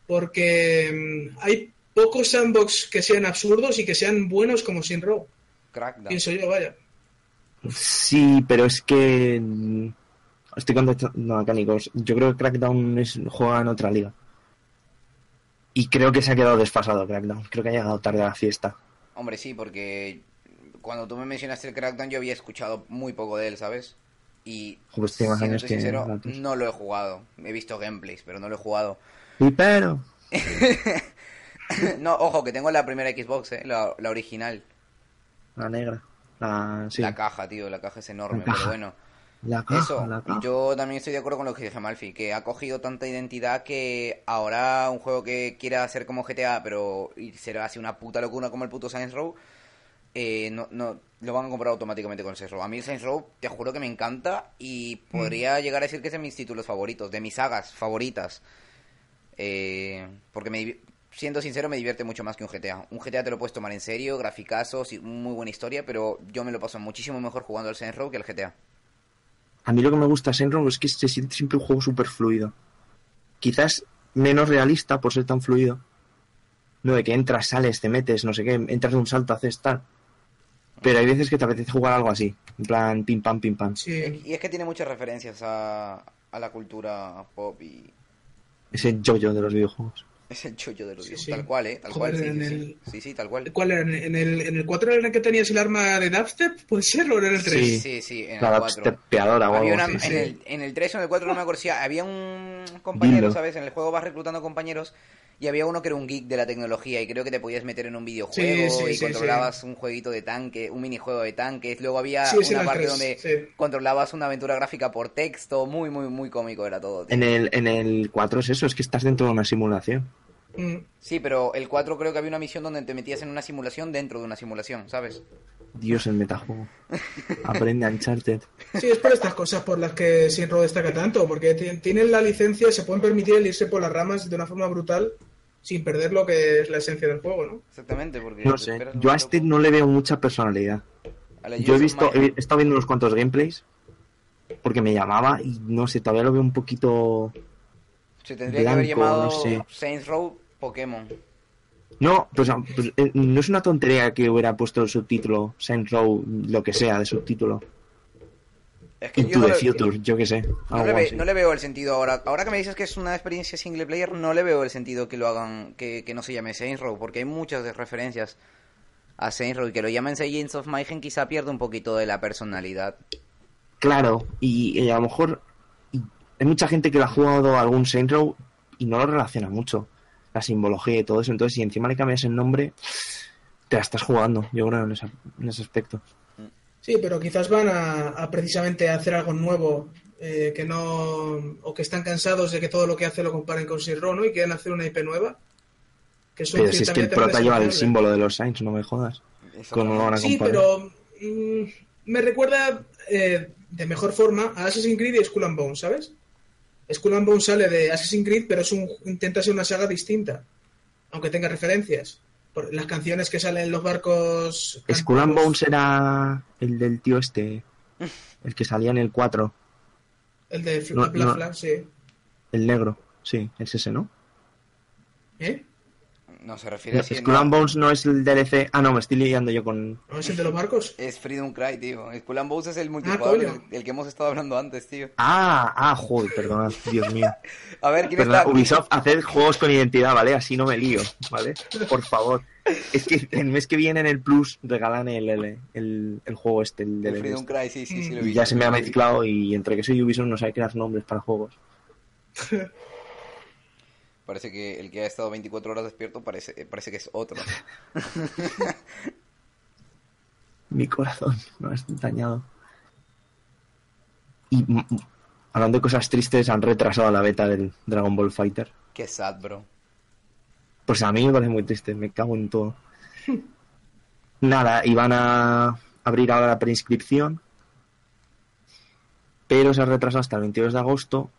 Porque mm, hay pocos sandbox que sean absurdos y que sean buenos como Shinro. Crackdown. Pienso yo, vaya. Sí, pero es que. mm, Estoy contestando a Cánicos. Yo creo que Crackdown es, juega en otra liga. Y creo que se ha quedado desfasado Crackdown. Creo que ha llegado tarde a la fiesta. Hombre, sí, porque cuando tú me mencionaste el Crackdown yo había escuchado muy poco de él, ¿sabes? Y tiene más años que sincero, no lo he jugado. He visto gameplays, pero no lo he jugado. Y pero. <laughs> no, ojo, que tengo la primera Xbox, ¿eh? la, la original. La negra. La, sí. La caja, tío, la caja es enorme, pero bueno. La caja, Eso, la caja. yo también estoy de acuerdo con lo que dice Malfi, que ha cogido tanta identidad que ahora un juego que quiera ser como GTA, pero y será así una puta locura como el puto Saints Row, eh, no, no, lo van a comprar automáticamente con Saints Row. A mí el Saints Row, te juro que me encanta y podría llegar a decir que es de mis títulos favoritos, de mis sagas favoritas. Eh, porque me, siendo sincero, me divierte mucho más que un GTA. Un GTA te lo puedes tomar en serio, graficazos y muy buena historia, pero yo me lo paso muchísimo mejor jugando al Saints Row que al GTA. A mí lo que me gusta de Saints Row es que se siente siempre un juego súper fluido. Quizás menos realista por ser tan fluido. No de que entras, sales, te metes, no sé qué, entras de un salto, haces tal. Pero hay veces que te apetece jugar algo así. En plan, pim pam, pim pam. Sí. Y es que tiene muchas referencias a, a la cultura pop y Ese yo-yo de los videojuegos. es el chollo de los Sí, sí. Tal cual, ¿eh? Tal Joder, cual, sí, en sí, el- sí. Sí, sí, tal cual. ¿Cuál era? ¿En el, en el 4 era en el que tenías el arma de dubstep? ¿Puede ser o era en el 3? Sí. Sí, sí, en La el 4. steppeadora o Había algo una- en, el, en el 3 o en el 4 no me acuerdo si había un compañero, Dilo. ¿sabes? En el juego vas reclutando compañeros Y había uno que era un geek de la tecnología y creo que te podías meter en un videojuego Sí, sí, y sí, controlabas un jueguito de tanque, un minijuego de tanques. Luego había una parte tres, donde sí. controlabas una aventura gráfica por texto. Muy, muy, muy cómico era todo. tío. En el, en el 4 es eso, es que estás dentro de una simulación. Mm. Sí, pero el 4 creo que había una misión donde te metías en una simulación dentro de una simulación, ¿sabes? Dios, el metajuego. <laughs> Aprende Uncharted. Sí, es por estas cosas por las que Sinro destaca tanto, porque ti- tienen la licencia, se pueden permitir el irse por las ramas de una forma brutal sin perder lo que es la esencia del juego, ¿no? Exactamente, porque... No sé, yo a poco este no le veo mucha personalidad. Yo he visto, he estado viendo unos cuantos gameplays porque me llamaba y no sé, todavía lo veo un poquito... Se tendría que haber llamado no sé. Saints Row Pokémon. No, pues, pues, eh, no es una tontería que hubiera puesto el subtítulo Saints Row, lo que sea de subtítulo. Es que yo Into no the le- Future, yo qué sé. No le, ve- así. no le veo el sentido ahora. Ahora que me dices que es una experiencia single player, no le veo el sentido que lo hagan, que, que no se llame Saints Row, porque hay muchas referencias a Saints Row y que lo llamen Saints of Mayhem quizá pierde un poquito de la personalidad. Claro, y, y a lo mejor hay mucha gente que le ha jugado a algún Saints Row y no lo relaciona mucho. La simbología y todo eso. Entonces, si encima le cambias el nombre, te la estás jugando, yo creo, en ese, en ese aspecto. Sí, pero quizás van a, a precisamente a hacer algo nuevo, eh, que no o que están cansados de que todo lo que hace lo comparen con Sinro, ¿no? Y quieren hacer una IP nueva. Que Pero si es que el prota lleva el símbolo de los Saints, no me jodas. ¿Cómo lo van a Sí, comparar? pero mm, me recuerda eh, de mejor forma a Assassin's Creed y Skull and Bones, ¿sabes? Skull and Bones sale de Assassin's Creed, pero es un, intenta ser una saga distinta, aunque tenga referencias. Por las canciones que salen en los barcos. Skull and Bones era el del tío este, el que salía en el 4, El de Fla- No, Bla no. Fla, sí. el negro. Sí, es ese, ¿no? ¿Eh? No se refiere a si- Skull no, and Bones no es el DLC. Ah, no, me estoy liando yo con. ¿No es el de los barcos? Es Freedom Cry, tío. Skull and Bones es el multijugador, Ah, el, que hemos estado hablando antes, tío. Ah, ah, joder, perdona, Dios mío. <laughs> A ver, ¿quién Perdona, está? Ubisoft, haced juegos con identidad, ¿vale? Así no me lío, ¿vale? Por favor. Es que el mes que viene en el Plus regalan el, el, el, el juego este, el El del Freedom Cry, sí, sí, sí, lo Y ya se me ha mezclado y entre que soy Ubisoft no sabe crear nombres para juegos. <laughs> Parece que el que ha estado 24 horas despierto parece, parece que es otro. <laughs> Mi corazón me has dañado. Y mm, mm, hablando de cosas tristes, han retrasado la beta del Dragon Ball Fighter. Qué sad, bro. Pues a mí me parece muy triste, me cago en todo. <laughs> Nada, iban a abrir ahora la preinscripción, pero se ha retrasado hasta el 22 de agosto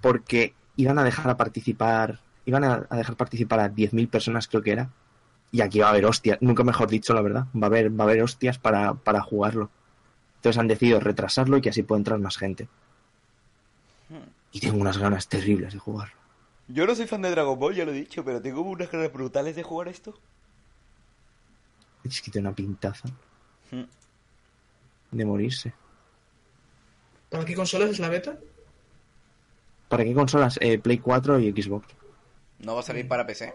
porque iban a dejar a participar, iban a, a dejar participar a 10.000 personas creo que era. Y aquí va a haber hostias, nunca mejor dicho la verdad, va a haber, va a haber hostias para, para jugarlo. Entonces han decidido retrasarlo y que así pueda entrar más gente. Y tengo unas ganas terribles de jugarlo. Yo no soy fan de Dragon Ball, ya lo he dicho, pero tengo unas ganas brutales de jugar esto. Es que tiene una pintaza Hmm. de morirse. ¿Para qué consolas es la beta? ¿Para qué consolas? Eh, Play 4 y Xbox. ¿No va a salir para PC?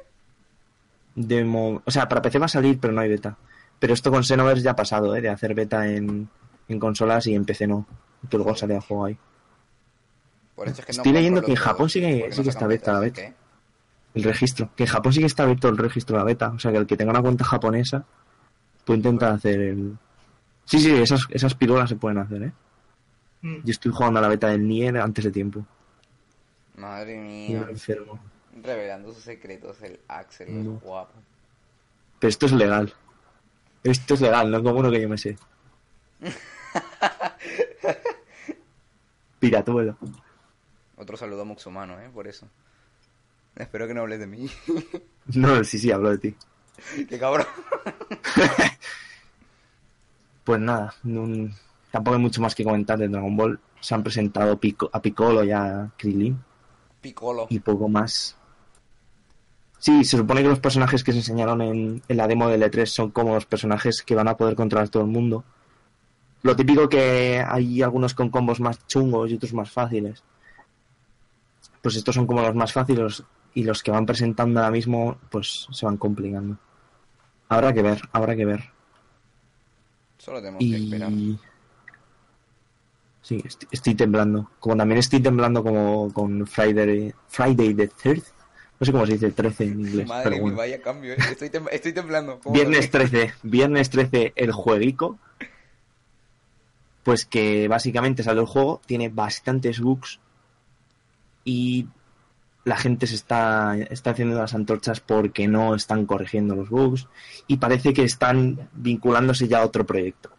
De mo- o sea, para PC va a salir, pero no hay beta. Pero esto con Xenoverse ya ha pasado, ¿eh? De hacer beta en, en consolas y en PC no. Que luego sale el juego ahí. Por eso es que no Estoy leyendo que en Japón sigue- porque sí que está abierta la beta. ¿qué? El registro. Que en Japón sí que está abierto el registro de la beta. O sea, que el que tenga una cuenta japonesa puede intentar hacer el... Sí, sí, esas, esas pirulas se pueden hacer, ¿eh? Mm. Yo estoy jugando a la beta del Nier antes de tiempo. Madre mía. me enfermo. Revelando sus secretos, el Axel, No. es guapo. Pero esto es legal. Esto es legal, no como uno que yo me sé. <laughs> Piratuelo. Otro saludo a Muxumano, ¿eh? Por eso. Espero que no hables de mí. <laughs> No, sí, sí, hablo de ti. <laughs> Qué cabrón. Pues nada, no- tampoco hay mucho más que comentar de Dragon Ball. Se han presentado Pico- a Piccolo y a Krillin Piccolo. y poco más. Sí, se supone que los personajes que se enseñaron en, en la demo del E3 son como los personajes que van a poder controlar todo el mundo. Lo típico que hay algunos con combos más chungos y otros más fáciles. Pues estos son como los más fáciles y los que van presentando ahora mismo pues se van complicando. Habrá que ver, habrá que ver. Solo tenemos que esperar. Y... Sí, estoy, estoy temblando. Como también estoy temblando como con Friday, Friday the 3rd, No sé cómo se dice 13 en inglés, Madre pero mía, vaya cambio, eh. estoy, tem- estoy temblando. ¿Cómo Viernes lo- 13, viernes 13 el jueguico. Pues que básicamente salió el juego, tiene bastantes bugs y la gente se está, está haciendo las antorchas porque no están corrigiendo los bugs y parece que están vinculándose ya a otro proyecto.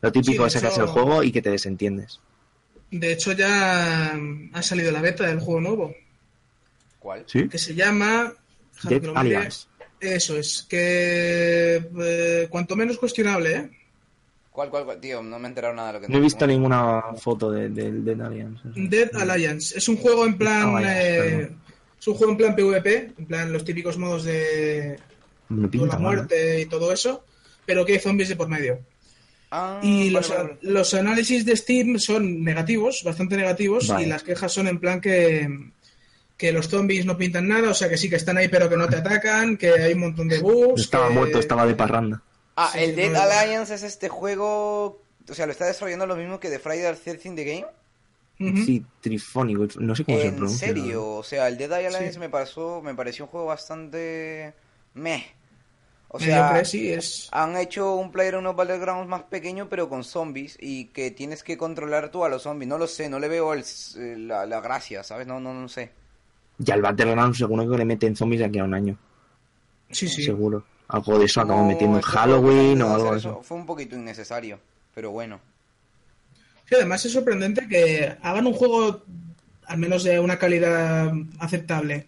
Lo típico Sí, es sacas hecho- el juego y que te desentiendes. De hecho, ya ha salido la beta del juego nuevo, ¿Cuál? ¿Sí? que se llama... Dead que lo mire. Alliance. Eso es, que eh, cuanto menos cuestionable, ¿eh? ¿Cuál, cuál, cuál? Tío, no me he enterado nada de lo que No he visto ninguna foto de, de, de Dead Alliance. Dead Alliance. Es un juego en plan... Alliance, eh, es un juego en plan PvP, en plan los típicos modos de pinta la muerte y todo eso, pero que hay zombies de por medio. Ah, Y los, vale, vale. los análisis de Steam son negativos, bastante negativos, Vale. y las quejas son en plan que, que los zombies no pintan nada, o sea que sí que están ahí pero que no te atacan, que hay un montón de bugs. Estaba que- muerto, estaba de parranda. Ah, Sí, el Dead no. Alliance es este juego... O sea, lo está desarrollando lo mismo que The Friday the 13 The Game. Sí, trifónico, no sé cómo se En pronuncia. serio, o sea, el Dead Alliance Sí. me pasó, me pareció un juego bastante meh. O sea, sí, es... han hecho un PlayerUnknown's Battlegrounds más pequeño pero con zombies y que tienes que controlar tú a los zombies. No lo sé, no le veo el eh, la, la gracia, ¿sabes? No, no, no sé. Ya el Battleground seguro que le meten zombies de aquí a un año, Sí, sí. seguro. Algo de eso acabo No, metiendo en Halloween o algo de eso. Fue un poquito innecesario, pero bueno. Sí, además es sorprendente que hagan un juego al menos de una calidad aceptable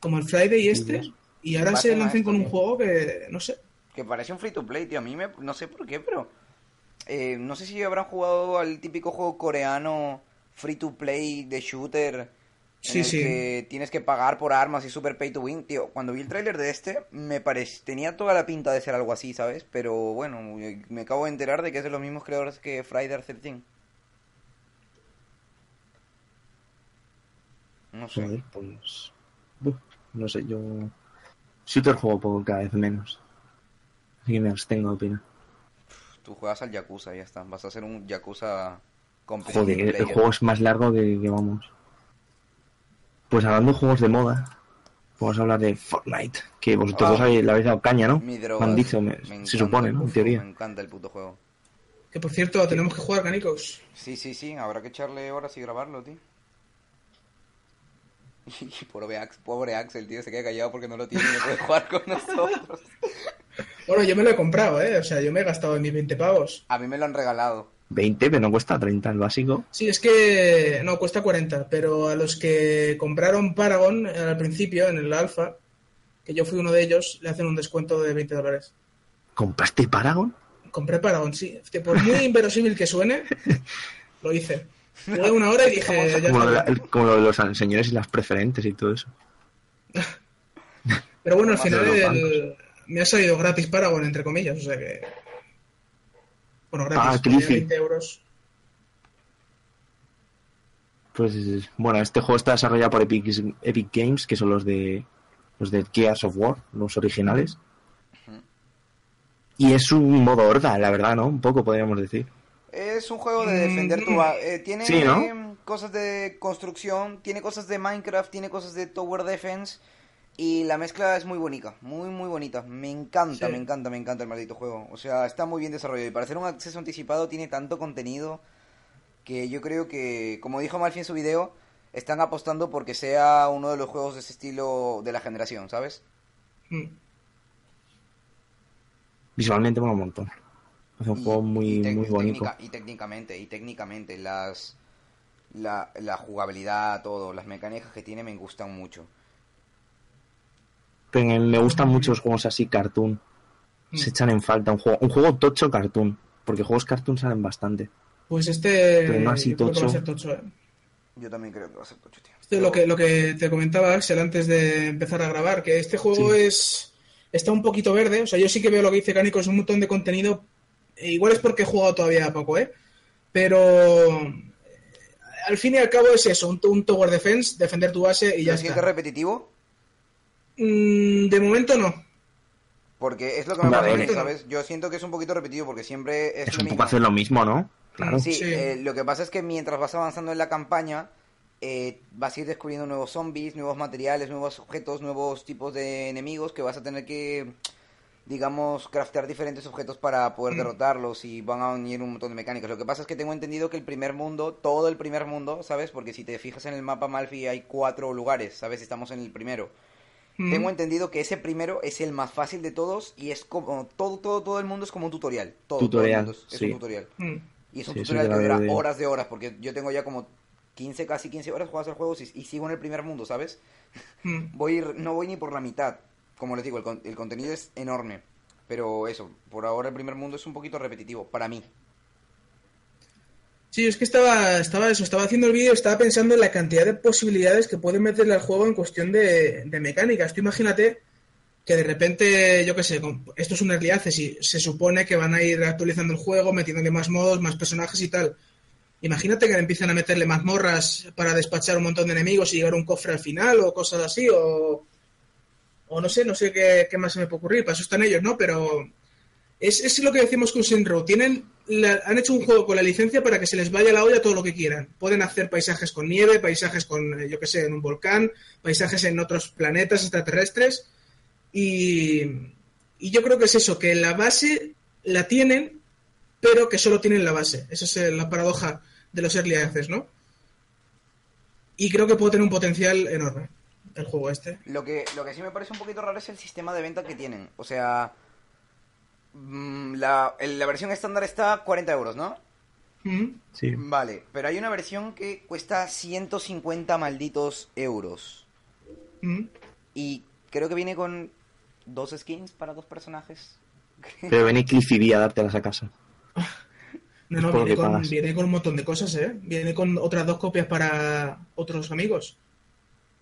como el Friday y este, y ahora se lancen esto, con un juego que, no sé, Que parece un free to play, tío. A mí me, no sé por qué, pero eh, no sé si habrán jugado al típico juego coreano free to play de shooter. En Sí, el sí. que tienes que pagar por armas y super pay to win, tío. Cuando vi el tráiler de este, me parece, tenía toda la pinta de ser algo así, ¿sabes? Pero bueno, me acabo de enterar de que es de los mismos creadores que Friday 13. No sé. Joder, pues. Uf, no sé, yo. Shooter juego poco cada vez menos. Así que me abstengo de opinar. Tú juegas al Yakuza, ya está. Vas a ser un Yakuza Joder, el juego es más largo que, que vamos. Pues hablando de juegos de moda, vamos a hablar de Fortnite. Que vosotros dos habéis- le habéis dado caña, ¿no? Mi droga. han dicho, me- Me se supone, ¿no? En teoría. Me encanta el puto juego. que por cierto tenemos que jugar canicos. Sí, sí, sí, habrá que echarle horas y grabarlo, tío. Y <laughs> pobre, Ax- pobre Axel, tío, se queda callado porque no lo tiene y no puede jugar con nosotros. Bueno, yo me lo he comprado, ¿eh? O sea, yo me he gastado mis 20 pavos. A mí me lo han regalado. 20, pero no cuesta 30 el básico. Sí, es que no, cuesta 40, pero a los que compraron Paragon al principio, en el alfa, que yo fui uno de ellos, le hacen un descuento de 20 dólares. ¿Compraste Paragon? Compré Paragon, sí. Por muy <laughs> inverosímil que suene, lo hice. Jugué una hora y <laughs> dije, ya Como lo, de, bien. como lo de los señores y las preferentes y todo eso. <laughs> Pero bueno, al final el- me ha salido gratis Paragon, entre comillas, o sea que... Bueno, gratis, Ah, ponía Cliffy. 20 euros. Pues bueno, este juego está desarrollado por Epic, Epic Games, que son los de los de Gears of War, los originales. Y es un modo horda, la verdad, ¿no? Un poco podríamos decir. Es un juego de defender tu... eh, tiene Sí, ¿no? cosas de construcción, tiene cosas de Minecraft, tiene cosas de Tower Defense y la mezcla es muy bonita, muy muy bonita. Me encanta, Sí. me encanta, me encanta el maldito juego. O sea, está muy bien desarrollado y para hacer un acceso anticipado tiene tanto contenido que yo creo que, como dijo Malfi en su video, están apostando porque sea uno de los juegos de ese estilo de la generación, ¿sabes? Mm. Visualmente mola un montón. Es un Y- juego muy, muy y bonito. técnica- y técnicamente, y técnicamente, las la, la jugabilidad, todo, las mecánicas que tiene me gustan mucho. Me gustan mucho los juegos así, cartoon. Mm. Se echan en falta un juego, un juego tocho cartoon. Porque juegos cartoon salen bastante. Pues este... Pero no así creo que va a tocho. ser tocho, ¿eh? Yo también creo que va a ser tocho, tío. Esto es lo que, lo que te comentaba Axel antes de empezar a grabar, que este juego Sí. es está un poquito verde. O sea, yo sí que veo lo que dice Cánico, es un montón de contenido. E igual es porque he jugado todavía poco, ¿eh? Pero al fin y al cabo es eso, un, un tower defense, defender tu base y ya ¿Lo sientes está. repetitivo? Mm, de momento no. Porque es lo que me pasa, ¿sabes? Yo siento que es un poquito repetitivo porque siempre es, Es lo un mismo. poco hacer lo mismo, ¿no? Claro. Sí, Sí. eh, lo que pasa es que mientras vas avanzando en la campaña, eh, vas a ir descubriendo nuevos zombies, nuevos materiales, nuevos objetos, nuevos tipos de enemigos que vas a tener que, digamos, craftear diferentes objetos para poder derrotarlos y van a unir un montón de mecánicas. Lo que pasa es que tengo entendido que el primer mundo, todo el primer mundo, ¿sabes? Porque si te fijas en el mapa Malfi hay cuatro lugares, ¿sabes? Estamos en el primero. Mm. Tengo entendido que ese primero es el más fácil de todos y es como todo todo todo el mundo es como un tutorial. Todo, todo el Tutorial, mundo es, es sí. un tutorial. Mm. Y es un Sí, tutorial que dura horas de horas porque yo tengo ya como 15 casi 15 horas jugadas al juego y, y sigo en el primer mundo, ¿sabes? Mm. <laughs> Voy no voy ni por la mitad. Como les digo, el, el contenido es enorme. Pero eso, por ahora el primer mundo es un poquito repetitivo para mí. Sí, es que estaba, estaba eso, estaba haciendo el vídeo, estaba pensando en la cantidad de posibilidades que pueden meterle al juego en cuestión de, de mecánicas. Tú imagínate que de repente, yo qué sé, esto es un early access y se supone que van a ir actualizando el juego, metiéndole más modos, más personajes y tal. Imagínate que empiezan a meterle mazmorras para despachar un montón de enemigos y llegar a un cofre al final o cosas así, o, o no sé, no sé qué, qué más se me puede ocurrir, para eso están ellos, ¿no? Pero es, es lo que decimos con Shenmue. Tienen la- han hecho un juego con la licencia para que se les vaya la olla todo lo que quieran. Pueden hacer paisajes con nieve, paisajes con, eh, yo qué sé, en un volcán, paisajes en otros planetas extraterrestres. Y, y yo creo que es eso, que la base la tienen, pero que solo tienen la base. Esa es eh, la paradoja de los early access, ¿no? Y creo que puede tener un potencial enorme el juego este. Lo que, lo que sí me parece un poquito raro es el sistema de venta que tienen. O sea, la, el- la versión estándar está a 40 euros, ¿no? Mm. Sí. Vale, pero hay una versión que cuesta 150 malditos euros. Mm. Y creo que viene con dos skins para dos personajes. Pero ven y Cliffy B a dártelas a casa. No, no, viene con, viene con un montón de cosas, ¿eh? Viene con otras dos copias para otros amigos.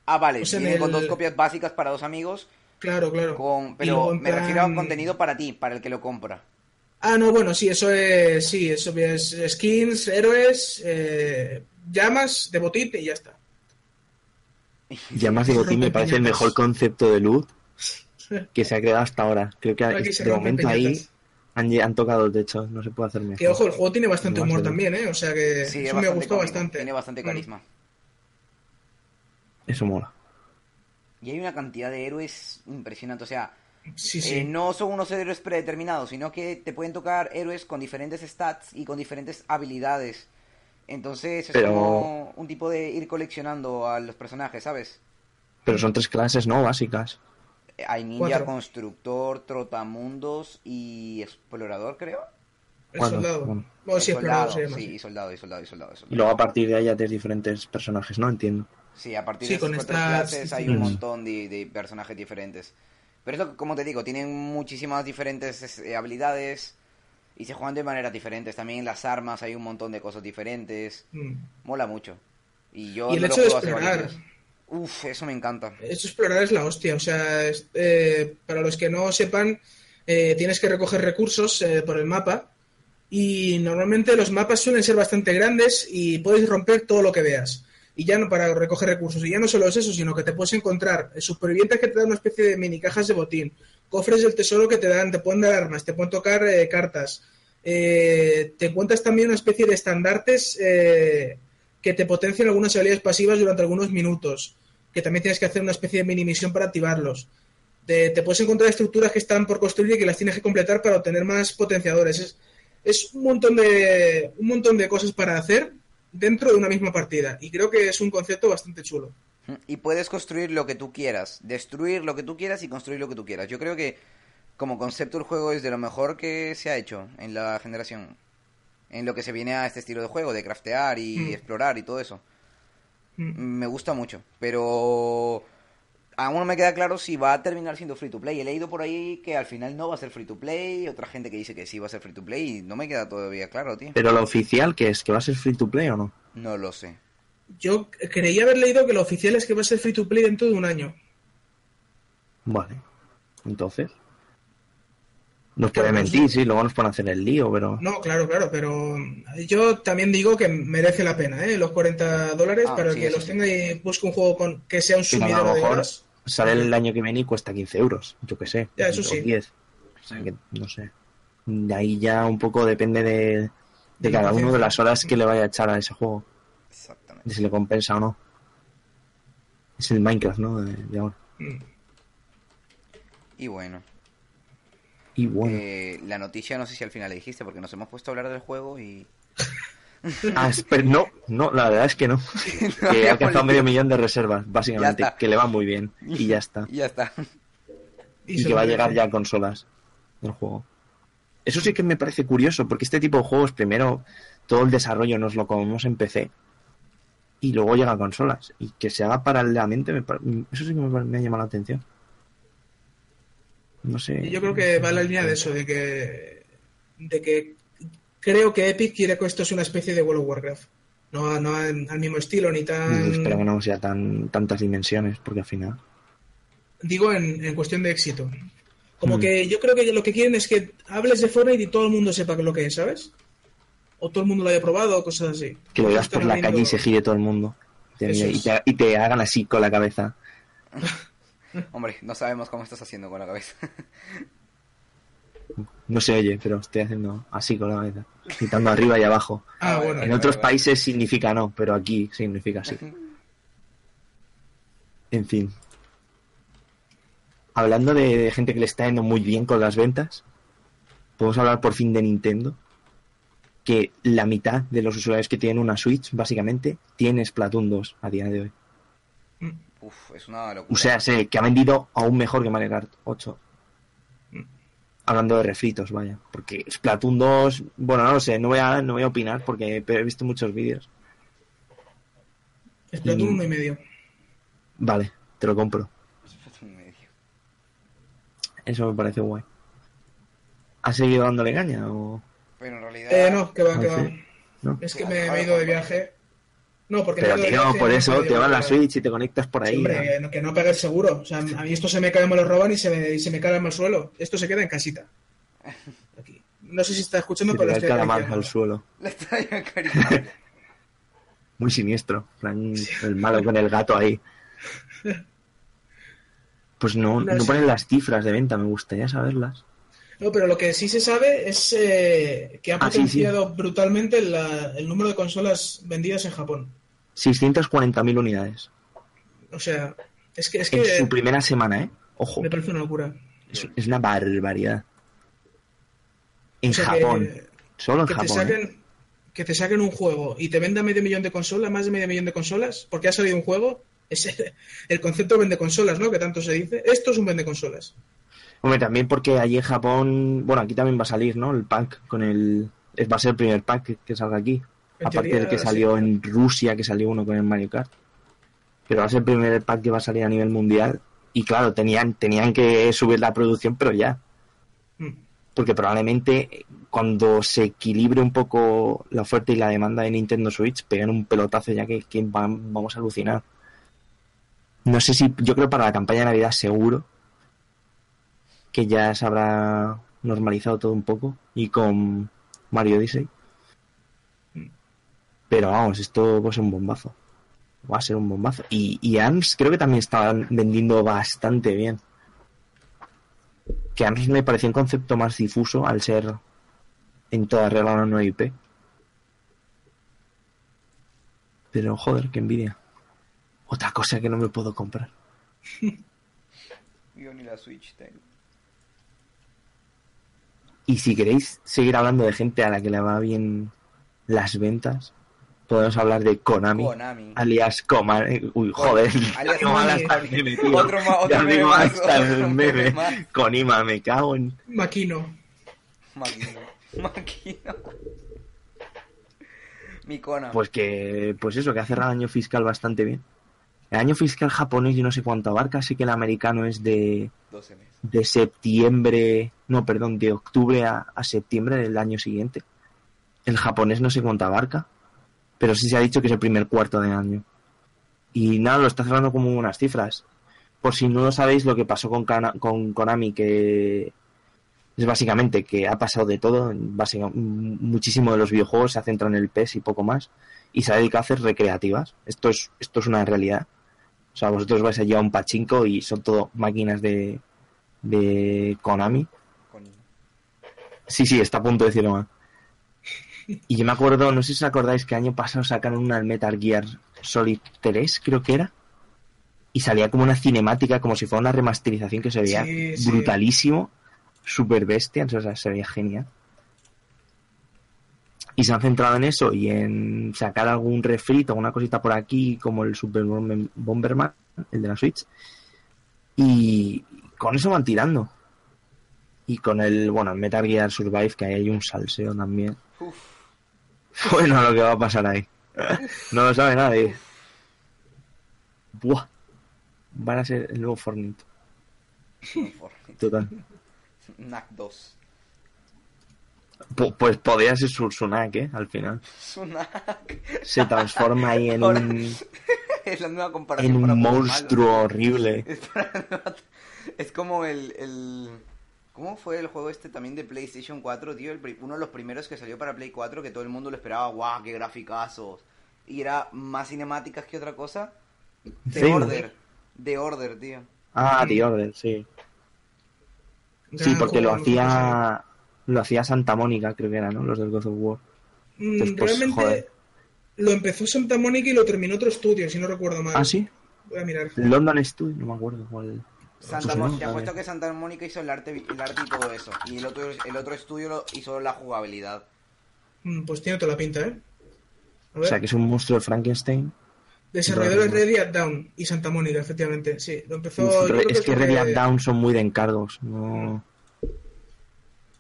Ah, vale, O sea, viene en con dos copias básicas para dos amigos. Claro, claro. Con, pero me refiero a plan- contenido para ti, para el que lo compra. Ah, no, bueno, sí, eso es. Sí, eso es skins, héroes, eh, llamas de botín y ya está. <laughs> Llamas de botín me parece el mejor concepto de loot que se ha creado hasta ahora. Creo que de momento ahí han, han tocado el techo, no se puede hacer mejor. Que ojo, el juego tiene bastante No, humor también, ¿eh? O sea que Sí, eso me gustó bastante. Tiene bastante Mm. carisma. Eso mola. Y hay una cantidad de héroes impresionante. O sea, Sí, sí. eh, no son unos héroes predeterminados, sino que te pueden tocar héroes con diferentes stats y con diferentes habilidades. Entonces es Pero- como un tipo de ir coleccionando a los personajes, ¿sabes? Pero son tres clases, ¿no? Básicas. Eh, Hay ninja, Cuatro. constructor, trotamundos y explorador, creo. el bueno, soldado. bueno. O sí, soldado, sí, sí. y soldado, y soldado, y soldado, y soldado. Y luego a partir de ahí ya tienes diferentes personajes, ¿no? Entiendo. Sí, a partir Sí, de con esas cuatro estas clases hay un montón de, de personajes diferentes. Pero es lo que, como te digo, tienen muchísimas diferentes eh, habilidades y se juegan de maneras diferentes. También las armas hay un montón de cosas diferentes. Mm. Mola mucho. Y yo Y el no lo hecho de explorar. Uf, eso me encanta. Eso explorar es la hostia. O sea, es- eh, para los que no sepan, eh, tienes que recoger recursos eh, por el mapa. Y normalmente los mapas suelen ser bastante grandes y puedes romper todo lo que veas. Y ya no para recoger recursos. Y ya no solo es eso, sino que te puedes encontrar eh, supervivientes que te dan una especie de mini cajas de botín, cofres del tesoro que te dan, te pueden dar armas, te pueden tocar eh, cartas. Eh, te encuentras también una especie de estandartes eh, que te potencian algunas habilidades pasivas durante algunos minutos que también tienes que hacer una especie de mini misión para activarlos. Te, puedes encontrar estructuras que están por construir y que las tienes que completar para obtener más potenciadores. Es, es un montón de un montón de cosas para hacer dentro de una misma partida y creo que es un concepto bastante chulo. Y puedes construir lo que tú quieras, destruir lo que tú quieras y construir lo que tú quieras. Yo creo que como concepto el juego es de lo mejor que se ha hecho en la generación. En lo que se viene a este estilo de juego, de craftear y Mm. explorar y todo eso. Mm. Me gusta mucho, pero aún no me queda claro si va a terminar siendo free to play. He leído por ahí que al final no va a ser free to play, otra gente que dice que sí va a ser free to play y no me queda todavía claro, tío. Pero lo oficial, que es? ¿Que va a ser free to play o no? No lo sé. Yo creía haber leído que lo oficial es que va a ser free to play dentro de un año. Vale. Entonces. Nos pues mentir, sí. luego nos pueden hacer el lío, pero. No, claro, claro, pero yo también digo que merece la pena, ¿eh? Los 40 dólares Ah, para sí, que los tenga y busque un juego con que sea un Pero a lo sumidero de mejor sale el año que viene y cuesta 15 euros. Yo qué sé. Ya, eso o sí. 10. O sea que, no sé. De ahí ya un poco depende de, de cada uno de las horas que le vaya a echar a ese juego. Exactamente. De si le compensa o no. Es el Minecraft, ¿no? De, de ahora. Mm. Y bueno, Y bueno. eh, la noticia no sé si al final la dijiste porque nos hemos puesto a hablar del juego y... <laughs> Ah, espera, no, no, la verdad es que no. <laughs> que ha alcanzado medio millón de reservas, básicamente. Que le va muy bien. Y ya está. Y <laughs> ya está. Y, se que va a llegar ya a consolas del juego. Eso sí que me parece curioso, porque este tipo de juegos, primero, todo el desarrollo nos lo comemos en PC. Y luego llega a consolas. Y que se haga paralelamente, me eso sí que me, me ha llamado la atención. No sé. Y Yo creo que va en la línea de eso, de que, de que creo que Epic quiere que esto sea una especie de World of Warcraft. No, no al mismo estilo, ni tan... Espero que no sea tan tantas dimensiones, porque al final. Digo en, en cuestión de éxito. Como Mm. que yo creo que lo que quieren es que hables de Fortnite y todo el mundo sepa lo que es, ¿sabes? O todo el mundo lo haya probado o cosas así. Que lo veas por la calle y se gire todo el mundo. Y, te, y te hagan así con la cabeza. <laughs> <laughs> Hombre, no sabemos cómo estás haciendo con la cabeza. <laughs> No se oye, pero estoy haciendo así con la cabeza. Quitando arriba y abajo. Ah, bueno. En otros países significa no, pero aquí significa sí. <laughs> En fin. Hablando de, de gente que le está yendo muy bien con las ventas, podemos hablar por fin de Nintendo. Que la mitad de los usuarios que tienen una Switch, básicamente, tiene Splatoon 2 a día de hoy. Uf, es una locura. O sea, sé que ha vendido aún mejor que Mario Kart 8. Hablando de refritos, vaya. Porque Splatoon 2, bueno, no lo sé, no voy a, no voy a opinar porque he visto muchos vídeos. Splatoon Mm. uno y medio. Vale, te lo compro. Un medio. Eso me parece guay. ¿Has seguido dándole caña o...? Pero en realidad... Eh, no, que va, que Ah, va. sí. ¿No? Es que me, me he ido de viaje. No, porque Pero por no he eso te vas la. Switch y te conectas por ahí. hombre, ¿no? que no, pegue el seguro. O sea, a mí esto se me cae, me lo roban y se me, y se me cae al suelo. Esto se queda en casita. Aquí. No sé si está escuchando, pero estoy calamar al suelo. Le está acariciando. <laughs> Muy siniestro. El malo con el gato ahí. Pues no, No ponen las cifras de venta, me gustaría saberlas. No, pero lo que sí se sabe es eh, que ha Ah, sí, sí. potenciado brutalmente la- el número de consolas vendidas en Japón. 640.000 unidades. O sea, es que, es En que su primera semana, ¿eh? Ojo, me parece una locura. es, es una barbaridad. En O sea, Japón. que- Solo en que te Japón. ¿eh? saquen que te saquen un juego y te venda medio millón de consolas, más de medio millón de consolas, porque ha salido un juego, es el, el concepto vende consolas, ¿no? Que tanto se dice. Esto es un vende consolas. Hombre, también porque allí en Japón, bueno, aquí también va a salir, ¿no? El pack con el... Va a ser el primer pack que, que salga aquí. Aparte del que sí. salió en Rusia, que salió uno con el Mario Kart. Pero va a ser el primer pack que va a salir a nivel mundial. Y claro, tenían, tenían que subir la producción, pero ya. Mm. Porque probablemente cuando se equilibre un poco la oferta y la demanda de Nintendo Switch, pegan un pelotazo ya que, que va- vamos a alucinar. No sé si, yo creo para la campaña de Navidad seguro que ya se habrá normalizado todo un poco y con Mario Odyssey. Pero vamos, esto va a ser un bombazo. Va a ser un bombazo. Y, y ARMS creo que también estaban vendiendo bastante bien. Que ARMS me pareció un concepto más difuso al ser en toda regla una nueva IP. Pero joder, qué envidia. Otra cosa que no me puedo comprar. <laughs> Yo ni la Switch tengo. Y si queréis seguir hablando de gente a la que le va bien las ventas, podemos hablar de Konami, Konami. alias Coma. eh, Uy, joder. alias Ya digo mal Konami. hasta el meme, tío. Otro meme más, otro meme. Konima, me cago en. Maquino. Maquino. Maquino. Mi. Pues que, pues eso, que ha cerrado el año fiscal bastante bien. El año fiscal japonés yo no sé cuánto abarca, así que el americano es de, 12 meses. de septiembre, no, perdón, de octubre a, a septiembre del año siguiente. El japonés no sé cuánto abarca, pero sí se ha dicho que es el primer cuarto de año. Y nada, lo está cerrando como unas cifras. Por si no lo sabéis, lo que pasó con, Kana- con Konami, que es básicamente que ha pasado de todo. muchísimo de los videojuegos se ha centrado en el PES y poco más. Y se ha dedicado a hacer recreativas. Esto es, esto es una realidad. O sea, vosotros vais allí a un pachinko y son todo máquinas de, de Konami. Sí, sí, está a punto de decirlo mal. Y yo me acuerdo, no sé si os acordáis que año pasado sacaron una Metal Gear Solid 3, creo que era. y salía como una cinemática, como si fuera una remasterización que se veía Sí, sí. brutalísimo, super bestia, o sea, se veía genial. Y se han centrado en eso y en sacar algún refrito, alguna cosita por aquí, como el Super Bomber- Bomberman, el de la Switch. Y con eso van tirando. Y con el, bueno, el Metal Gear Survive, que ahí hay un salseo también. Uf, <laughs> Bueno, lo que va a pasar ahí. No lo sabe nadie. Buah. Van a ser el nuevo Fortnite. Total. NAC 2. Pu- Pues podría ser su Sunak, ¿eh? Al final. Es un NAC. Se transforma ahí en <laughs> Ahora- un, <laughs> Es la nueva comparación. en un monstruo horrible. Es, para- es como el, el... ¿Cómo fue el juego este también de PlayStation 4, tío? El uno de los primeros que salió para Play 4 que todo el mundo lo esperaba. ¡Guau, qué graficazos! Y era más cinemáticas que otra cosa. The Sí. Order. The Order, tío. Ah, The Order, sí. Sí, porque lo hacía lo hacía Santa Mónica, creo que era, ¿no? Los del God of War. Mm, Después, Realmente joder. lo empezó Santa Mónica y lo terminó otro estudio, si no recuerdo mal. Ah, sí. Voy a mirar. London Studio, no me acuerdo cuál. Santa Pues no, Mónica, te apuesto que Santa Mónica hizo el arte, el arte y todo eso. Y el otro, el otro estudio lo hizo la jugabilidad. Mm, Pues tiene toda la pinta, ¿eh? A O sea, que es un monstruo de Frankenstein. Desarrolladores Ready at Down y Santa Mónica, efectivamente. Sí, lo empezó. Uf, yo re- creo es que fue- Red Dead Down son muy de encargos. No...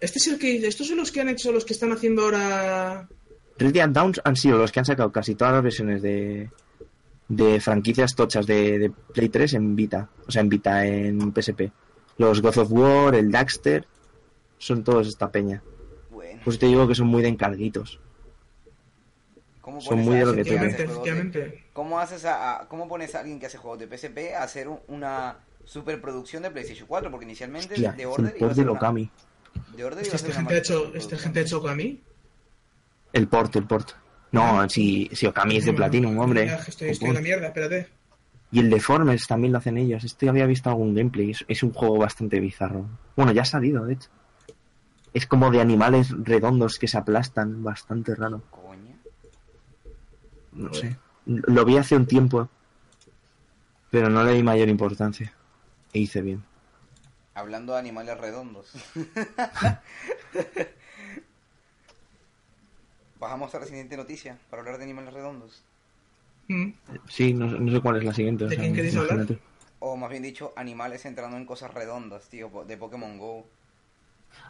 Este es el que. Estos son los que han hecho, los que están haciendo ahora. Red Dead Downs han sido los que han sacado casi todas las versiones de, de franquicias tochas de, de Play 3 en Vita. O sea, en Vita, en PSP. Los God of War, el Daxter, son todos esta peña. Bueno, Pues te digo que son muy de encarguitos. ¿cómo son pones muy a de lo alguien que efectivamente. ¿Cómo haces a, a- cómo pones a alguien que hace juegos de PSP a hacer un- una superproducción de PlayStation 4? Porque inicialmente Hostia, de Order iba port a ser de una, Okami. de Order iba a ser una gente ha hecho, esta gente ha hecho Okami. El port, el port. No, si, si Okami es de Platinum, hombre. Estoy, estoy en la mierda, espérate. Y el Deformers también lo hacen ellos. Este había visto algún gameplay. Es, es un juego bastante bizarro. Bueno, ya ha salido, de hecho. Es como de animales redondos que se aplastan. Bastante raro. Coño. No sé. Lo vi hace un tiempo. Pero no le di mayor importancia. E hice bien. Hablando de animales redondos. <laughs> Bajamos a la siguiente noticia para hablar de animales redondos. Mm. Sí, no, no sé cuál es la siguiente. o ¿De sea, quién queréis hablar? O más bien dicho, animales entrando en cosas redondas, tío, de Pokémon Go.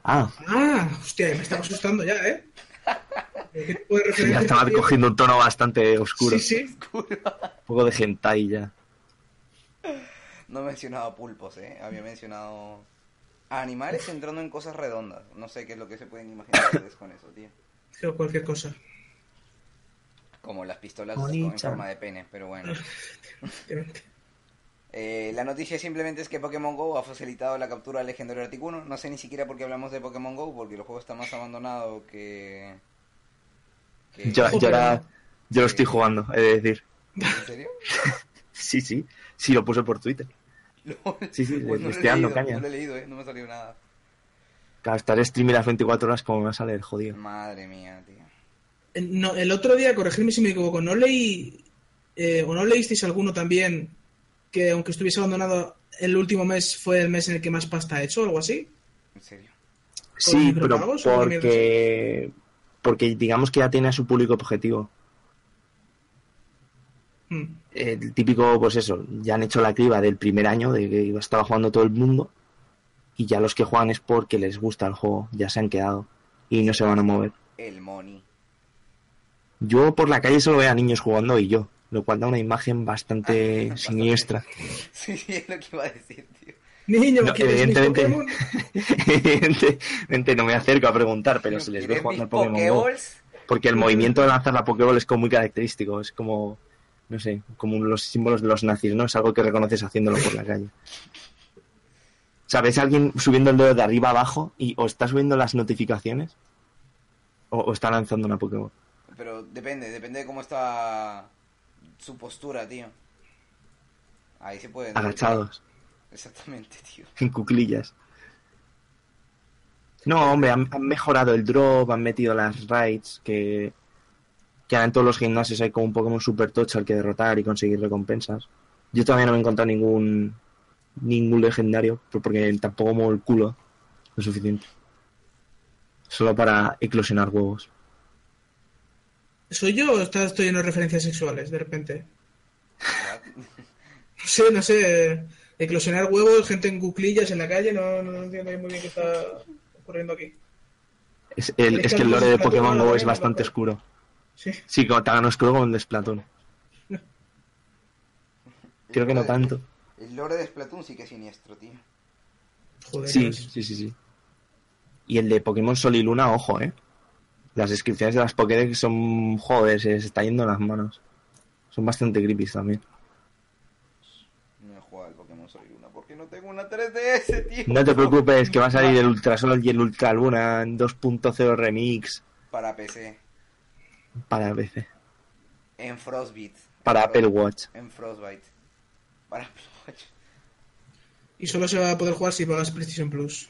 Ah, Ah, hostia, me estaba asustando ya, ¿eh? <laughs> ¿Qué tipo de ya estaba cogiendo un tono bastante oscuro. Sí, sí. Un poco de hentai ya. No mencionaba pulpos, eh. Había mencionado animales entrando en cosas redondas. No sé qué es lo que se pueden imaginar ustedes con eso, tío. O cualquier cosa. Como las pistolas Bonita. en forma de pene, pero bueno. <laughs> Eh, la noticia simplemente es que Pokémon Go ha facilitado la captura del legendario Articuno. No sé ni siquiera por qué hablamos de Pokémon Go, porque el juego está más abandonado que... que- Yo, yo, ahora- yo lo estoy jugando, he de decir. ¿En serio? <laughs> Sí, sí. Sí, lo puse por Twitter. <laughs> Sí, sí, Pues no lo he leído, caña. No lo he leído, eh. No me ha salido nada. Claro, estar streaming las 24 horas como me va a salir, jodido. Madre mía, tío. Eh, No, el otro día, corregidme si me equivoco, ¿no leí eh, o no leísteis alguno también que aunque estuviese abandonado el último mes fue el mes en el que más pasta ha hecho o algo así? En serio. Sí, pero porque... Porque digamos que ya tiene a su público objetivo. Hmm. El típico, pues eso, ya han hecho la criba del primer año de que estaba jugando todo el mundo y ya los que juegan es porque les gusta el juego, ya se han quedado y no se van a mover. El money. Yo por la calle solo veo a niños jugando y yo, lo cual da una imagen bastante <laughs> Bastante. siniestra. Sí, sí, es lo que iba a decir, tío. Niño, No, ¿quieres mis evidentemente, Pokémon? evidentemente no me acerco a preguntar, pero se les ve ¿Quieres jugando al Pokémon Go. Porque el movimiento de lanzar la Pokéball es como muy característico, es como, no sé, como los símbolos de los nazis, ¿no? Es algo que reconoces haciéndolo por la calle. ¿Sabes a alguien subiendo el dedo de arriba abajo y o está subiendo las notificaciones o, o está lanzando una Pokéball? Pero depende, depende de cómo está su postura, tío. Ahí se puede. Agachados, Exactamente, tío. <laughs> en cuclillas. No, hombre, han, han mejorado el drop, han metido las raids, que, que ahora en todos los gimnasios hay como un Pokémon super tocho al que derrotar y conseguir recompensas. Yo todavía no me he encontrado ningún ningún legendario, pues porque tampoco muevo el culo lo suficiente. Solo para eclosionar huevos. ¿Soy yo o estás estoy lleno de referencias sexuales de repente? <laughs> No sé, no sé. Eclosionar huevos, gente en cuclillas en la calle, no, no entiendo muy bien qué está ocurriendo aquí. Es, el, Es es que el lore de Pokémon Go es bastante oscuro. Sí. Sí, como tan oscuro como el de Splatoon. <laughs> Creo que no tanto. El lore de Splatoon sí que es siniestro, tío. Joder. Sí, no sí, sí, sí. Y el de Pokémon Sol y Luna, ojo, eh. Las descripciones de las Pokédex son, joder, se les está yendo en las manos. Son bastante creepy también. No he jugado al Pokémon Sol y Luna porque no tengo una 3DS, tío. No te preocupes, que va a salir el Ultra Sol y el Ultra Luna en 2.0 Remix Para PC. para PC. En Frostbite. Para Apple Watch. En Frostbite. Para Apple Y solo se va a poder jugar si pagas PlayStation Plus.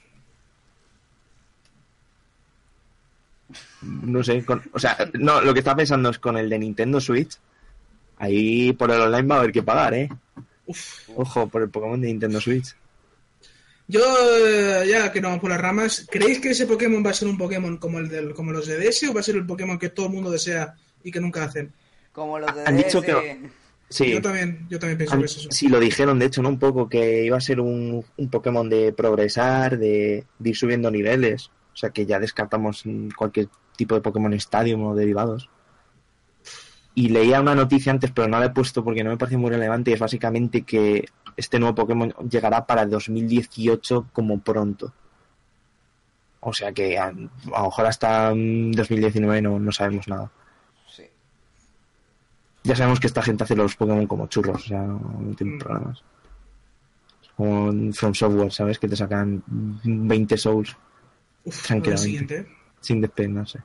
No sé, con- o sea, no, lo que estaba pensando es con el de Nintendo Switch. Ahí por el online va a haber que pagar, eh. Uf. Ojo, por el Pokémon de Nintendo Switch. Yo, eh, ya que no vamos por las ramas, ¿creéis que ese Pokémon va a ser un Pokémon como el del, como los de DS o va a ser el Pokémon que todo el mundo desea y que nunca hacen? Como los de Han dicho DS. que Sí, Yo también, yo también pienso que es eso. sí, lo dijeron, de hecho, ¿no? Un poco que iba a ser un, un Pokémon de progresar, de, de ir subiendo niveles. O sea, que ya descartamos mm, cualquier tipo de Pokémon Stadium o derivados. Y leía una noticia antes, pero no la he puesto porque no me parece muy relevante. Y es básicamente que este nuevo Pokémon llegará para el 2018 como pronto. O sea que a, a lo mejor hasta mm, 2019 no, no sabemos nada. Ya sabemos que esta gente hace los Pokémon como churros, o sea, no tienen Mm. problemas. Como en From Software, ¿sabes? Que te sacan 20 Souls Uf, tranquilamente. el siguiente. sin despeinarse.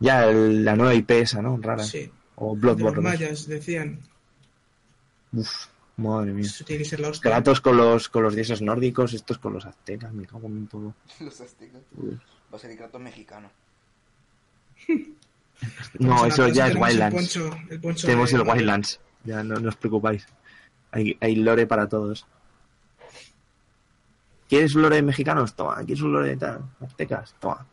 Ya el- la nueva IP esa, ¿no? Rara. Sí. O De los Bloodborne. mayas, decían. Uf, madre mía. Eso tiene que ser la hostia. Kratos con los, con los dioses nórdicos, estos con los aztecas, me cago en todo. <laughs> Los aztecas. Uf. Va a ser el Kratos mexicano. <laughs> No, eso ya es el Wildlands. poncho- el poncho Tenemos de- el Wildlands. Ya no, no os preocupáis. Hay, hay lore para todos. ¿Quieres lore de mexicanos? Toma. ¿Quieres un lore de tal? Aztecas? Toma.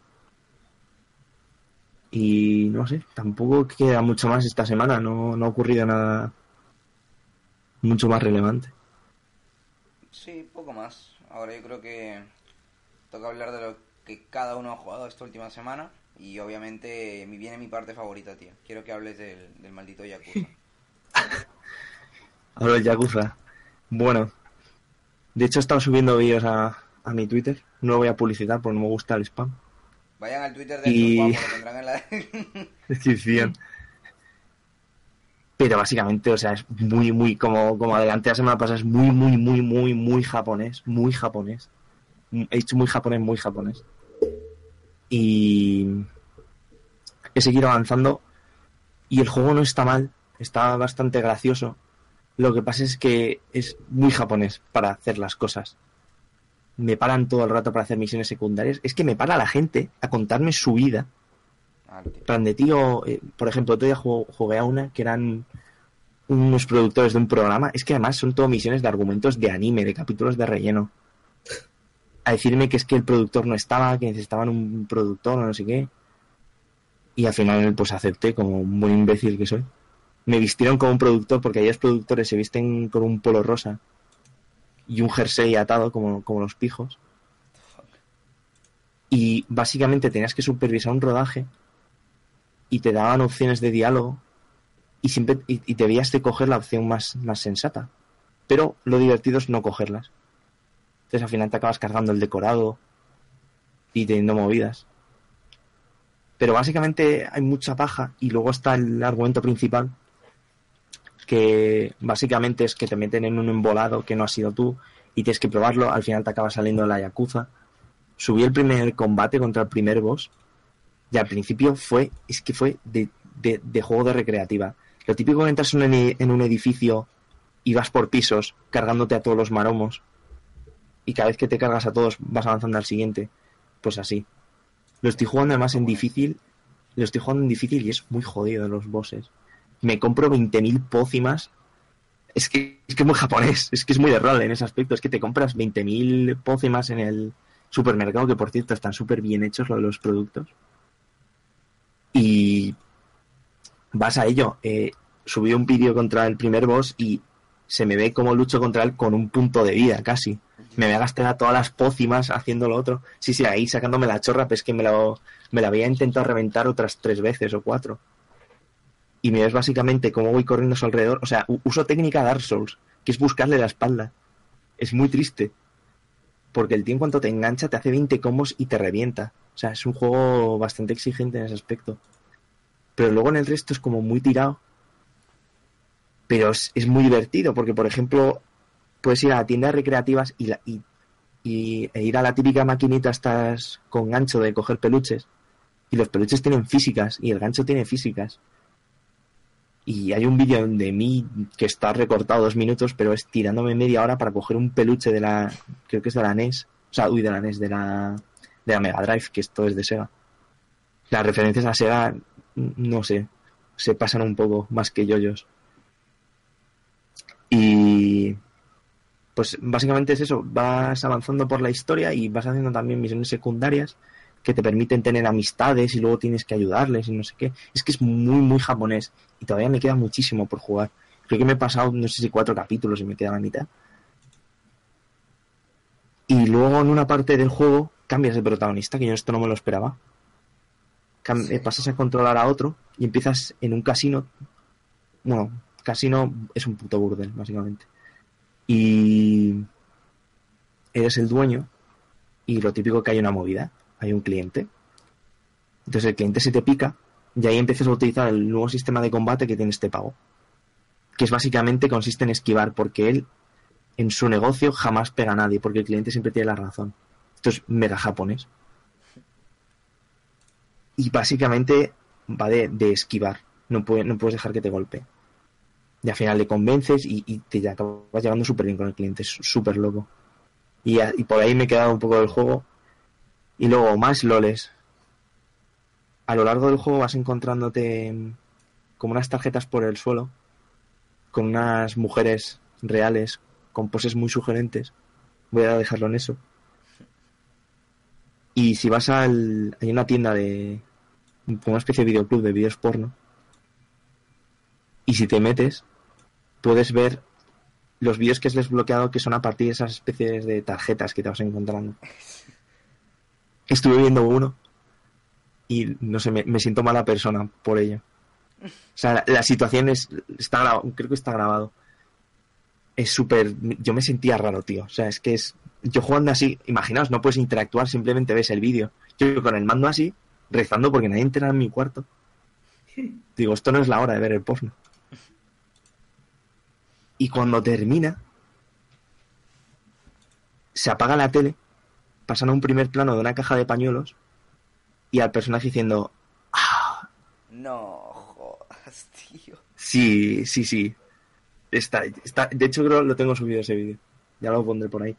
Y no sé, tampoco queda mucho más esta semana. No, no ha ocurrido nada mucho más relevante. Sí, poco más. Ahora yo creo que toca hablar de lo que cada uno ha jugado esta última semana. Y obviamente viene mi parte favorita, tío. Quiero que hables del, del maldito Yakuza. <laughs> Ahora el Yakuza. Bueno, de hecho he estado subiendo vídeos a, a mi Twitter. No lo voy a publicitar porque no me gusta el spam. Vayan al Twitter de Y- guapos, <laughs> lo tendrán en la... descripción. Pero básicamente, o sea, es muy, muy, como, como adelante la semana pasada, es muy, muy, muy, muy, muy japonés. Muy japonés. He dicho muy japonés, muy japonés. Y he seguido avanzando. Y el juego no está mal, está bastante gracioso. Lo que pasa es que es muy japonés para hacer las cosas. Me paran todo el rato para hacer misiones secundarias. Es que me para la gente a contarme su vida Ah, plan de tío, eh, por ejemplo, otro día ju- jugué a una que eran unos productores de un programa, es que además son todo misiones de argumentos de anime, de capítulos de relleno. A decirme que es que el productor no estaba, que necesitaban un productor no sé qué. Y al final pues acepté como un imbécil que soy. Me vistieron como un productor porque aquellos productores se visten con un polo rosa y un jersey atado como, como los pijos. Y básicamente tenías que supervisar un rodaje y te daban opciones de diálogo y siempre y, y debías de coger la opción más, más sensata. Pero lo divertido es no cogerlas. Entonces al final te acabas cargando el decorado y teniendo movidas. Pero básicamente hay mucha paja y luego está el argumento principal que básicamente es que te meten en un embolado que no has sido tú y tienes que probarlo, al final te acaba saliendo la Yakuza. Subí el primer combate contra el primer boss y al principio fue, es que fue de, de- juego de recreativa. Lo típico que entras en un edificio y vas por pisos cargándote a todos los maromos y cada vez que te cargas a todos vas avanzando al siguiente. Pues así. Lo estoy jugando además en difícil. Lo estoy jugando en difícil y es muy jodido los bosses. Me compro 20.000 pócimas Es que, es que muy japonés, es que es muy de rol en ese aspecto. Es que te compras 20.000 pócimas en el supermercado, que por cierto están súper bien hechos de los productos. Y vas a ello. Eh, subí un vídeo contra el primer boss y se me ve como lucho contra él con un punto de vida casi. Me voy a gastar todas las pócimas haciendo lo otro. Sí, sí, ahí sacándome la chorra, pero es que me, lo, me la había intentado reventar otras tres veces o cuatro. Y me ves básicamente cómo voy corriendo a su alrededor. O sea, uso técnica Dark Souls, que es buscarle la espalda. Es muy triste. Porque el tío en cuanto te engancha te hace 20 combos y te revienta. O sea, es un juego bastante exigente en ese aspecto. Pero luego en el resto es como muy tirado. Pero es, es muy divertido porque, por ejemplo, puedes ir a tiendas recreativas y, la- y, e ir a la típica maquinita estas con gancho de coger peluches. Y los peluches tienen físicas y el gancho tiene físicas. Y hay un vídeo de mí que está recortado dos minutos, pero es tirándome media hora para coger un peluche de la. Creo que es de la NES. O sea, uy, de la NES, de la, de la Mega Drive, que esto es de Sega. Las referencias a Sega, no sé, se pasan un poco más que yoyos. Y. Pues básicamente es eso, vas avanzando por la historia y vas haciendo también misiones secundarias que te permiten tener amistades y luego tienes que ayudarles y no sé qué. Es que es muy, muy japonés y todavía me queda muchísimo por jugar. Creo que me he pasado, no sé si cuatro capítulos y me queda la mitad. Y luego en una parte del juego cambias de protagonista, que yo esto no me lo esperaba. Cam- Sí. Pasas a controlar a otro y empiezas en un casino. Bueno, casino es un puto burdel, básicamente. Y eres el dueño y lo típico que hay una movida, hay un cliente. Entonces el cliente se te pica y ahí empiezas a utilizar el nuevo sistema de combate que tiene este pago. Que es básicamente consiste en esquivar, porque él en su negocio jamás pega a nadie, porque el cliente siempre tiene la razón. Esto es mega japonés. Y básicamente va de, de esquivar. No, no puedes dejar que te golpee. Y al final le convences y, te acabas llevando súper bien con el cliente. Es súper loco. Y, y por ahí me he quedado un poco del juego. Y luego más loles. A lo largo del juego vas encontrándote como unas tarjetas por el suelo. Con unas mujeres reales. Con poses muy sugerentes. Voy a dejarlo en eso. Y si vas al... Hay una tienda de... una especie de videoclub de vídeos porno. Y si te metes, puedes ver los vídeos que has desbloqueado que son a partir de esas especies de tarjetas que te vas encontrando. <laughs> Estuve viendo uno y no sé, me, me siento mala persona por ello. <laughs> O sea, la, la situación es, está grabado, creo que está grabado. Es súper, yo me sentía raro, tío. O sea, es que es, yo jugando así, imaginaos, no puedes interactuar, simplemente ves el vídeo. Yo con el mando así, rezando porque nadie entra en mi cuarto. <laughs> Digo, esto no es la hora de ver el porno. Y cuando termina, se apaga la tele, pasan a un primer plano de una caja de pañuelos y al personaje diciendo, No, jodas, tío. sí, sí, sí. Está, está, de hecho, creo que lo tengo subido ese vídeo. Ya lo pondré por ahí.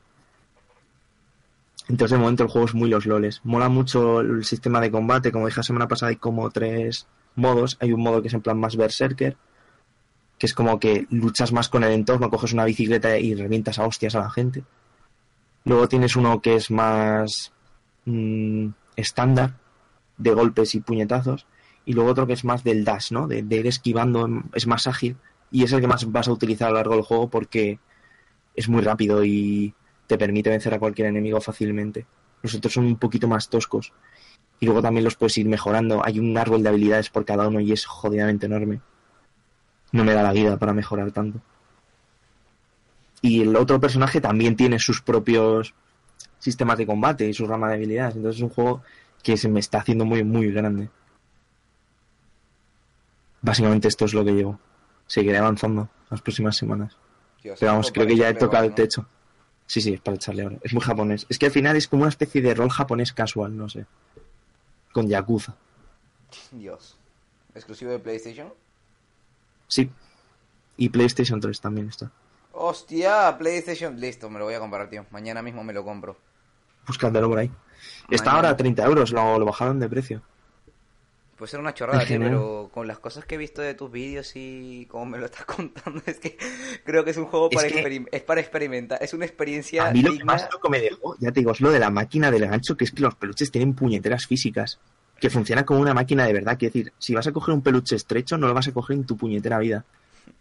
Entonces, de momento, el juego es muy los loles. Mola mucho el sistema de combate. Como dije la semana pasada, hay como tres modos. Hay un modo que es en plan más berserker, que es como que luchas más con el entorno, coges una bicicleta y revientas a hostias a la gente. Luego tienes uno que es más mm, estándar, de golpes y puñetazos. Y luego otro que es más del dash, ¿no? De, de ir esquivando, es más ágil. Y es el que más vas a utilizar a lo largo del juego porque es muy rápido y te permite vencer a cualquier enemigo fácilmente. Los otros son un poquito más toscos. Y luego también los puedes ir mejorando. Hay un árbol de habilidades por cada uno y es jodidamente enorme. No me da la vida para mejorar tanto. Y el otro personaje también tiene sus propios sistemas de combate y su rama de habilidades. Entonces es un juego que se me está haciendo muy, muy grande. Básicamente esto es lo que llevo. Seguiré avanzando las próximas semanas. Dios, Pero vamos, creo que ya he tocado el techo. Sí, sí, es para echarle ahora. Es muy japonés. Es que al final es como una especie de rol japonés casual, no sé. Con Yakuza. <laughs> Dios. ¿Exclusivo de PlayStation? Sí. Y PlayStation 3 también está. Hostia, PlayStation. Listo, me lo voy a comprar, tío. Mañana mismo me lo compro. Búscatelo por ahí. Está ahora a 30 euros, lo, lo bajaron de precio. Puede ser una chorrada, tío, pero con las cosas que he visto de tus vídeos y como me lo estás <laughs> contando, es que creo que es un juego Es para, que- es para experimentar. Es una experiencia A mí lo que más loco me dejó, ya te digo, es lo de la máquina del gancho, que es que los peluches tienen puñeteras físicas. Que funciona como una máquina de verdad. Quiero decir, si vas a coger un peluche estrecho, no lo vas a coger en tu puñetera vida.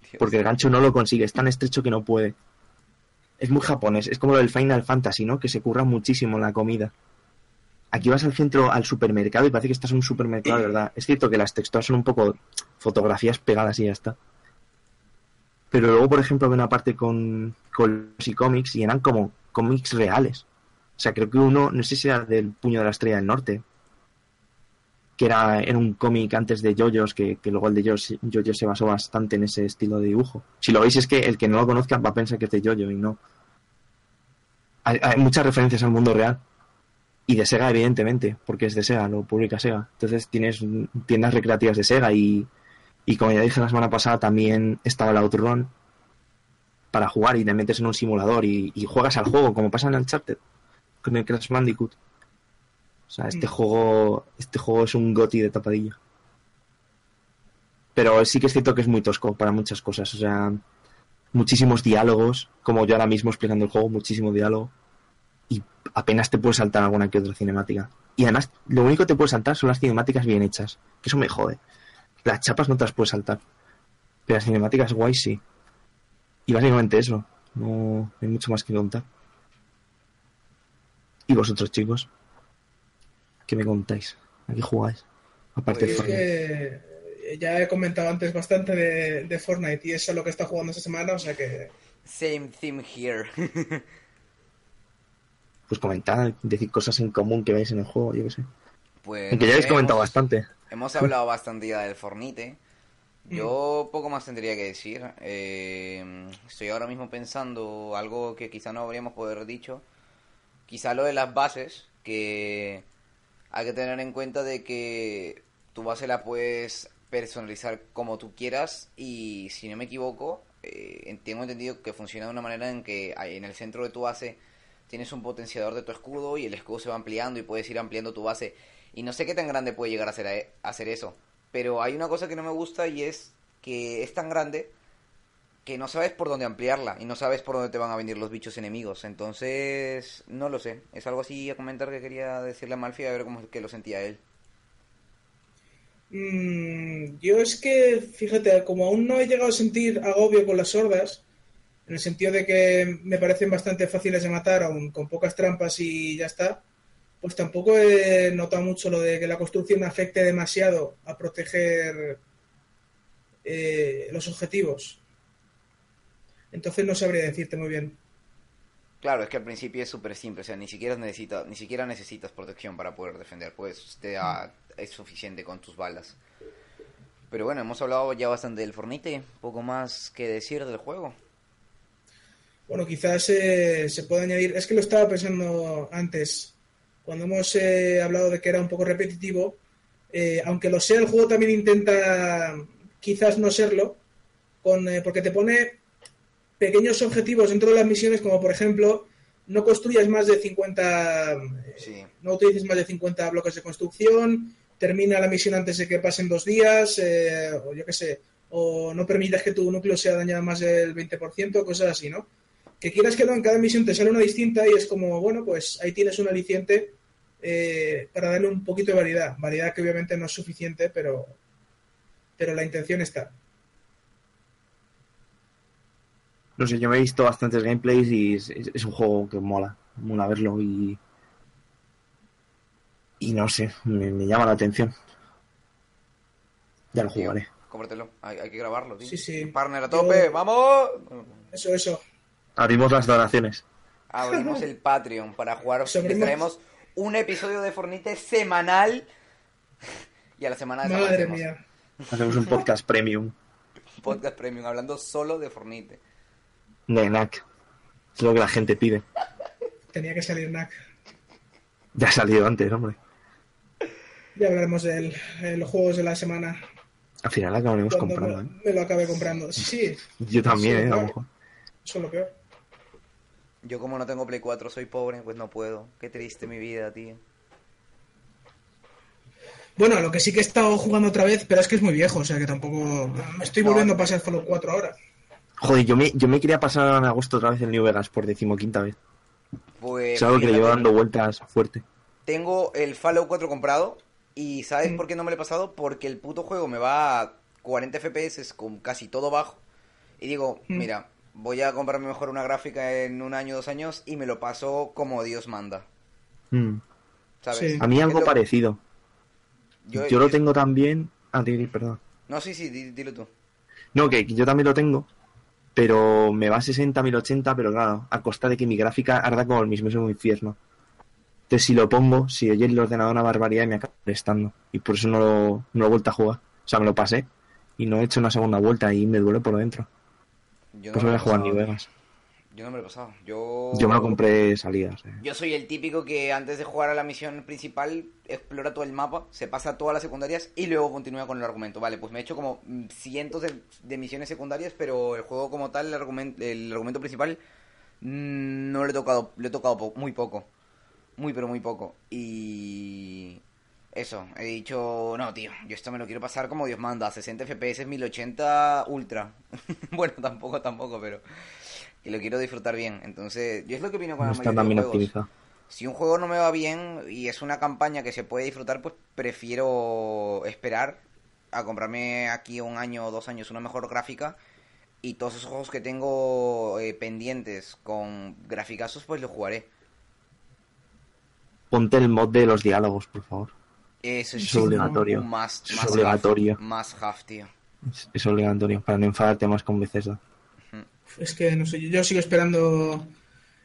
Dios. Porque el gancho no lo consigue, es tan estrecho que no puede. Es muy japonés, es como lo del Final Fantasy, ¿no? Que se curra muchísimo la comida. Aquí vas al centro, al supermercado y parece que estás en un supermercado, de verdad. Es cierto que las texturas son un poco fotografías pegadas y ya está. Pero luego, por ejemplo, veo una parte con, con los y cómics y eran como cómics reales. O sea, creo que uno, no sé si era del Puño de la Estrella del Norte, que era, era un cómic antes de Yoyos, que, que luego el de Yoyos, Yoyos se basó bastante en ese estilo de dibujo. Si lo veis es que el que no lo conozca va a pensar que es de Yoyo y no. Hay, hay muchas referencias al mundo real. Y de Sega, evidentemente, porque es de Sega, lo publica Sega. Entonces tienes tiendas recreativas de Sega y, y como ya dije la semana pasada, también estaba el Outrun para jugar y te metes en un simulador y, y juegas al juego, como pasa en Uncharted, con el Crash Bandicoot. O sea, este Mm. juego, este juego es un goti de tapadilla. Pero sí que es cierto que es muy tosco para muchas cosas. O sea, muchísimos diálogos, como yo ahora mismo explicando el juego, muchísimo diálogo. Y apenas te puedes saltar alguna que otra cinemática. Y además, lo único que te puedes saltar son las cinemáticas bien hechas. Que eso me jode. Las chapas no te las puedes saltar. Pero las cinemáticas guay sí. Y básicamente eso. No hay mucho más que contar. ¿Y vosotros, chicos? ¿Qué me contáis? ¿A qué jugáis? Aparte de Es Fortnite. que ya he comentado antes bastante de, de Fortnite y eso es lo que está jugando esta semana, o sea que Same theme here. <laughs> Pues comentar, decir cosas en común que veis en el juego, yo qué sé. pues, Aunque no ya habéis comentado hemos- bastante. Hemos hablado bastante ya del Fornite. Yo poco más tendría que decir. Eh, estoy ahora mismo pensando algo que quizá no habríamos poder haber dicho. Quizá lo de las bases, que hay que tener en cuenta de que tu base la puedes personalizar como tú quieras y si no me equivoco, eh, tengo entendido que funciona de una manera en que en el centro de tu base tienes un potenciador de tu escudo y el escudo se va ampliando y puedes ir ampliando tu base. Y no sé qué tan grande puede llegar a ser, a- a hacer eso. Pero hay una cosa que no me gusta y es que es tan grande que no sabes por dónde ampliarla y no sabes por dónde te van a venir los bichos enemigos. Entonces, no lo sé. Es algo así a comentar que quería decirle a Malfi a ver cómo es que lo sentía él. Mm, yo es que, fíjate, como aún no he llegado a sentir agobio con las hordas, en el sentido de que me parecen bastante fáciles de matar, aún con pocas trampas y ya está, pues tampoco he notado mucho lo de que la construcción afecte demasiado a proteger eh, los objetivos. Entonces no sabría decirte muy bien. Claro, es que al principio es súper simple, o sea, ni siquiera necesitas, ni siquiera necesitas protección para poder defender, pues te da- es suficiente con tus balas. Pero bueno, hemos hablado ya bastante del Fornite, poco más que decir del juego. Bueno, quizás eh, se puede añadir, es que lo estaba pensando antes, cuando hemos eh, hablado de que era un poco repetitivo, eh, aunque lo sea, el juego también intenta quizás no serlo, con, eh, porque te pone pequeños objetivos dentro de las misiones, como por ejemplo, no construyas más de 50, eh, Sí. no utilices más de 50 bloques de construcción, termina la misión antes de que pasen dos días, eh, o yo qué sé, o no permitas que tu núcleo sea dañado más del 20%, cosas así, ¿no? Que quieras que no, en cada misión te sale una distinta y es como, bueno, pues ahí tienes un aliciente eh, para darle un poquito de variedad. Variedad que obviamente no es suficiente, pero, pero la intención está. No sé, yo me he visto bastantes gameplays y es, es- es un juego que mola, mola verlo y. Y no sé, me, me llama la atención. Ya lo jugaré. Cómpratelo, hay, hay que grabarlo, tío. Sí, sí. Partner a Yo- tope, ¡vamos! Eso, eso. Abrimos las donaciones. Abrimos el Patreon para jugar. Les traemos un episodio de Fornite semanal. Y a la semana Madre desaparecemos. mía. Hacemos un podcast premium Podcast premium, hablando solo de Fornite. De NAC. Es lo que la gente pide. Tenía que salir NAC. Ya ha salido antes, hombre. Ya hablaremos de los juegos de la semana. Al final acabaremos Cuando comprando, me, ¿eh? me lo acabe comprando. Sí, sí, Yo también, Sí, ¿eh? A lo mejor. eso es lo peor. Yo como no tengo Play 4, soy pobre, pues no puedo. Qué triste mi vida, tío. Bueno, lo que sí que he estado jugando otra vez, pero es que es muy viejo, o sea que tampoco. Me estoy No. volviendo a pasar Fallout 4 ahora. Joder, yo me, yo me quería pasar en agosto otra vez el New Vegas por decimoquinta vez. Pues, Es algo que le llevo dando vueltas fuerte. Tengo el Fallout 4 comprado y ¿sabes Mm. por qué no me lo he pasado? Porque el puto juego me va a 40 FPS con casi todo bajo. Y digo, Mm. mira, voy a comprarme mejor una gráfica en un año, dos años y me lo paso como Dios manda. Mm. ¿Sabes? Sí. A mí algo lo- parecido. Yo, Yo lo tengo también... Ah, perdón. No, sí, sí, di- dilo tú. No, que yo también lo tengo, pero me va a 60, 1080, pero claro, a costa de que mi gráfica arda como el mismísimo infierno. Entonces, si lo pongo, si oye el ordenador una barbaridad, me acaba prestando. Y por eso no lo, no lo he vuelto a jugar. O sea, me lo pasé y no he hecho una segunda vuelta y me duele por dentro. Yo Pues me voy a jugar. New Vegas. Yo no me lo he pasado. Yo... Yo me lo compré salidas. eh. Yo soy el típico que antes de jugar a la misión principal explora todo el mapa, se pasa todas las secundarias y luego continúa con el argumento. Vale, pues me he hecho como mm, cientos de, de misiones secundarias, pero el juego como tal, el argumento, el argumento principal, mm, no lo he tocado, lo he tocado po- muy poco. Muy, pero muy poco. Y... Eso, he dicho, no, tío, yo esto me lo quiero pasar como Dios manda, a 60 FPS, 1080 Ultra. <laughs> bueno, tampoco, tampoco, pero... Que lo quiero disfrutar bien. Entonces, yo es lo que opino con No la está mayoría de juegos. optimizado. Si un juego no me va bien y es una campaña que se puede disfrutar, pues prefiero esperar a comprarme aquí un año o dos años una mejor gráfica y todos esos juegos que tengo eh, pendientes con graficazos, pues los jugaré. Ponte el mod de los diálogos, por favor. Eso es Es obligatorio. un must, Es obligatorio. must have, tío. Es, es obligatorio, para no enfadarte más con Bethesda. Es que no sé, yo sigo esperando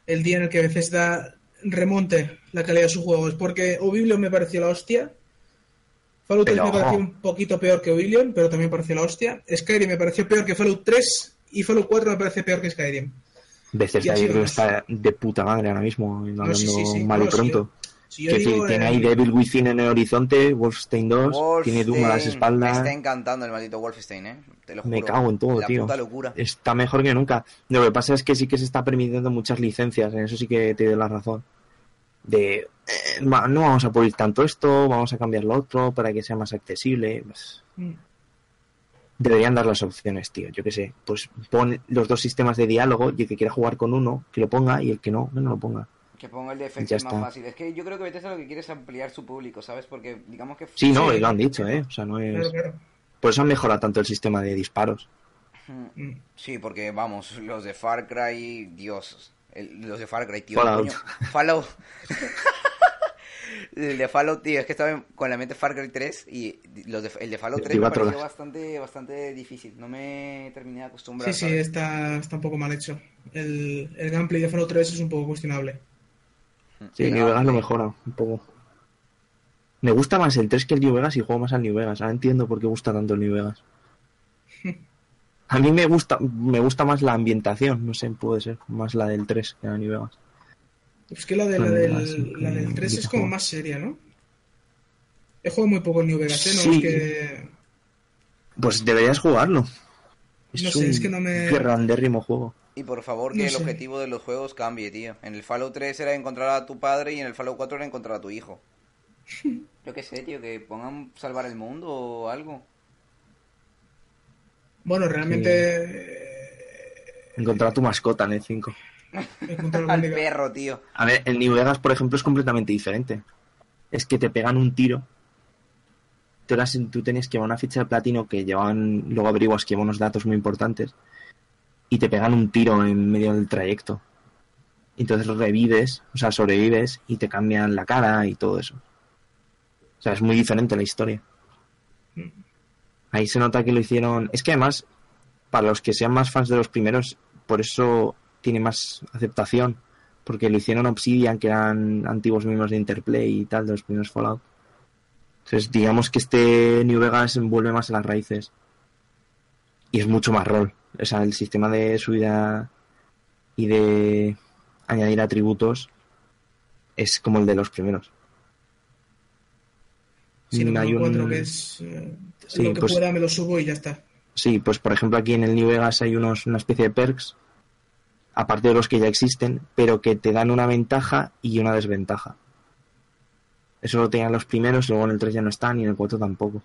el día en el que Bethesda remonte la calidad de sus juegos, porque Oblivion me pareció la hostia. Fallout 3 Pero, me pareció un poquito peor que Oblivion, pero también pareció la hostia. Skyrim me pareció peor que Fallout 3 y Fallout 4 me parece peor que Skyrim. Bethesda yo creo que está de puta madre ahora mismo, hablando sí, sí, sí. mal y No, pronto. Si yo Que sí, tiene eh, ahí Devil Within en el horizonte, Wolfenstein 2, tiene Doom a las espaldas. Me está encantando el maldito Wolfenstein, eh. Te lo juro. Me cago en todo, la tío. puta locura. Está mejor que nunca. Lo que pasa es que sí que se está permitiendo muchas licencias, en eso sí que te doy la razón. De, eh, no vamos a pulir tanto esto, vamos a cambiar lo otro para que sea más accesible. Pues, mm, deberían dar las opciones, tío. Yo qué sé. Pues pon los dos sistemas de diálogo y el que quiera jugar con uno, que lo ponga y el que no, que no lo ponga. Que ponga el defecto Ya más está. fácil. Es que yo creo que Bethesda lo que quiere es ampliar su público, ¿sabes? Porque digamos que... Sí, no, Sí. lo han dicho, ¿eh? O sea, no es... claro, claro. Por eso han mejorado tanto el sistema de disparos. Mm. Sí, porque vamos, los de Far Cry, Dios. el- los de Far Cry, tío. Fallout. coño, Fallout. <laughs> el de Fallout, tío, es que estaba con la mente Far Cry 3 y los de, el de Fallout 3 me 24 pareció bastante, bastante difícil. No me terminé de acostumbrar. Sí, sí, está, está un poco mal hecho. El, el gameplay de Fallout 3 es un poco cuestionable. Sí, el New Vegas lo mejora un poco. Me gusta más el 3 que el New Vegas y juego más al New Vegas. Ahora entiendo por qué gusta tanto el New Vegas. <laughs> A mí me gusta, me gusta más la ambientación, no sé, puede ser, más la del 3 que la New Vegas. Es que la, de, la, del, la del 3 es como más seria, ¿no? He jugado muy poco en New Vegas, ¿eh? No, Sí. es que... Pues deberías jugarlo. Es No sé, un es que no me- grandérrimo juego. Y por favor que No el sé. objetivo de los juegos cambie, tío. En el Fallout 3 era encontrar a tu padre y en el Fallout 4 era encontrar a tu hijo. <laughs> Yo qué sé, tío, que pongan salvar el mundo o algo. Bueno, realmente... Encontrar a tu mascota en el 5. he <laughs> encontrado Al perro, tío. A ver, el New Vegas, por ejemplo, es completamente diferente. Es que te pegan un tiro. Tú, eras- tú tenías que llevar una ficha de platino que llevaban, luego averiguas que lleva unos datos muy importantes. Y te pegan un tiro en medio del trayecto. Entonces revives, o sea, sobrevives y te cambian la cara y todo eso. O sea, es muy diferente la historia. Ahí se nota que lo hicieron. Es que además, para los que sean más fans de los primeros, por eso tiene más aceptación. Porque lo hicieron Obsidian, que eran antiguos miembros de Interplay y tal, de los primeros Fallout. Entonces, digamos que este New Vegas envuelve más en las raíces. Y es mucho más rol. O sea, el sistema de subida y de añadir atributos es como el de los primeros. Sí, no hay me un- encuentro que es... eh, Sí, lo que pues- pueda me lo subo y ya está. Sí, pues por ejemplo aquí en el New Vegas hay unos, una especie de perks, aparte de los que ya existen, pero que te dan una ventaja y una desventaja. Eso lo tenían los primeros, luego en el 3 ya no están y en el 4 tampoco.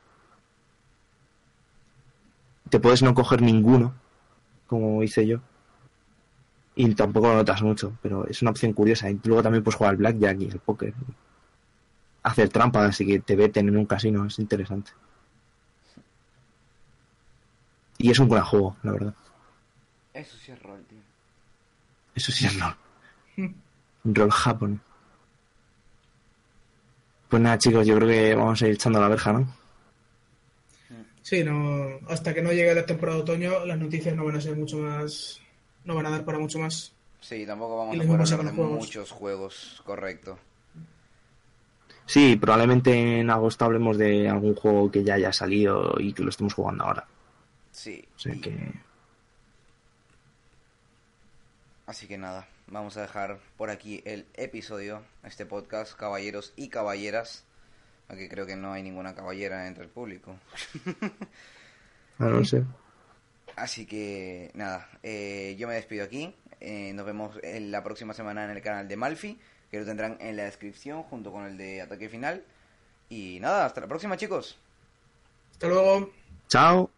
Te puedes no coger ninguno, como hice yo. Y tampoco lo notas mucho, pero es una opción curiosa. Y luego también puedes jugar al blackjack y al póker. Hacer trampas, así que te veten en un casino, es interesante. Y es un gran juego, la verdad. Eso sí es rol, tío. Eso sí es rol. <laughs> Rol japonés. Pues nada, chicos, yo creo que vamos a ir echando la verja, ¿no? Sí, no, hasta que no llegue la temporada de otoño, las noticias no van a ser mucho más. No van a dar para mucho más. Sí, tampoco vamos Y a poder hablar de juegos. muchos juegos, correcto. Sí, probablemente en agosto hablemos de algún juego que ya haya salido y que lo estemos jugando ahora. Sí. O sea y- que. Así que nada, vamos a dejar por aquí el episodio, este podcast, caballeros y caballeras. Aquí creo que no hay ninguna caballera entre el público. Ah, no sé. Así que nada, eh, yo me despido aquí. Eh, nos vemos en la próxima semana en el canal de Malfi, que lo tendrán en la descripción junto con el de Ataque Final. Y nada, hasta la próxima chicos. Hasta luego. Chao.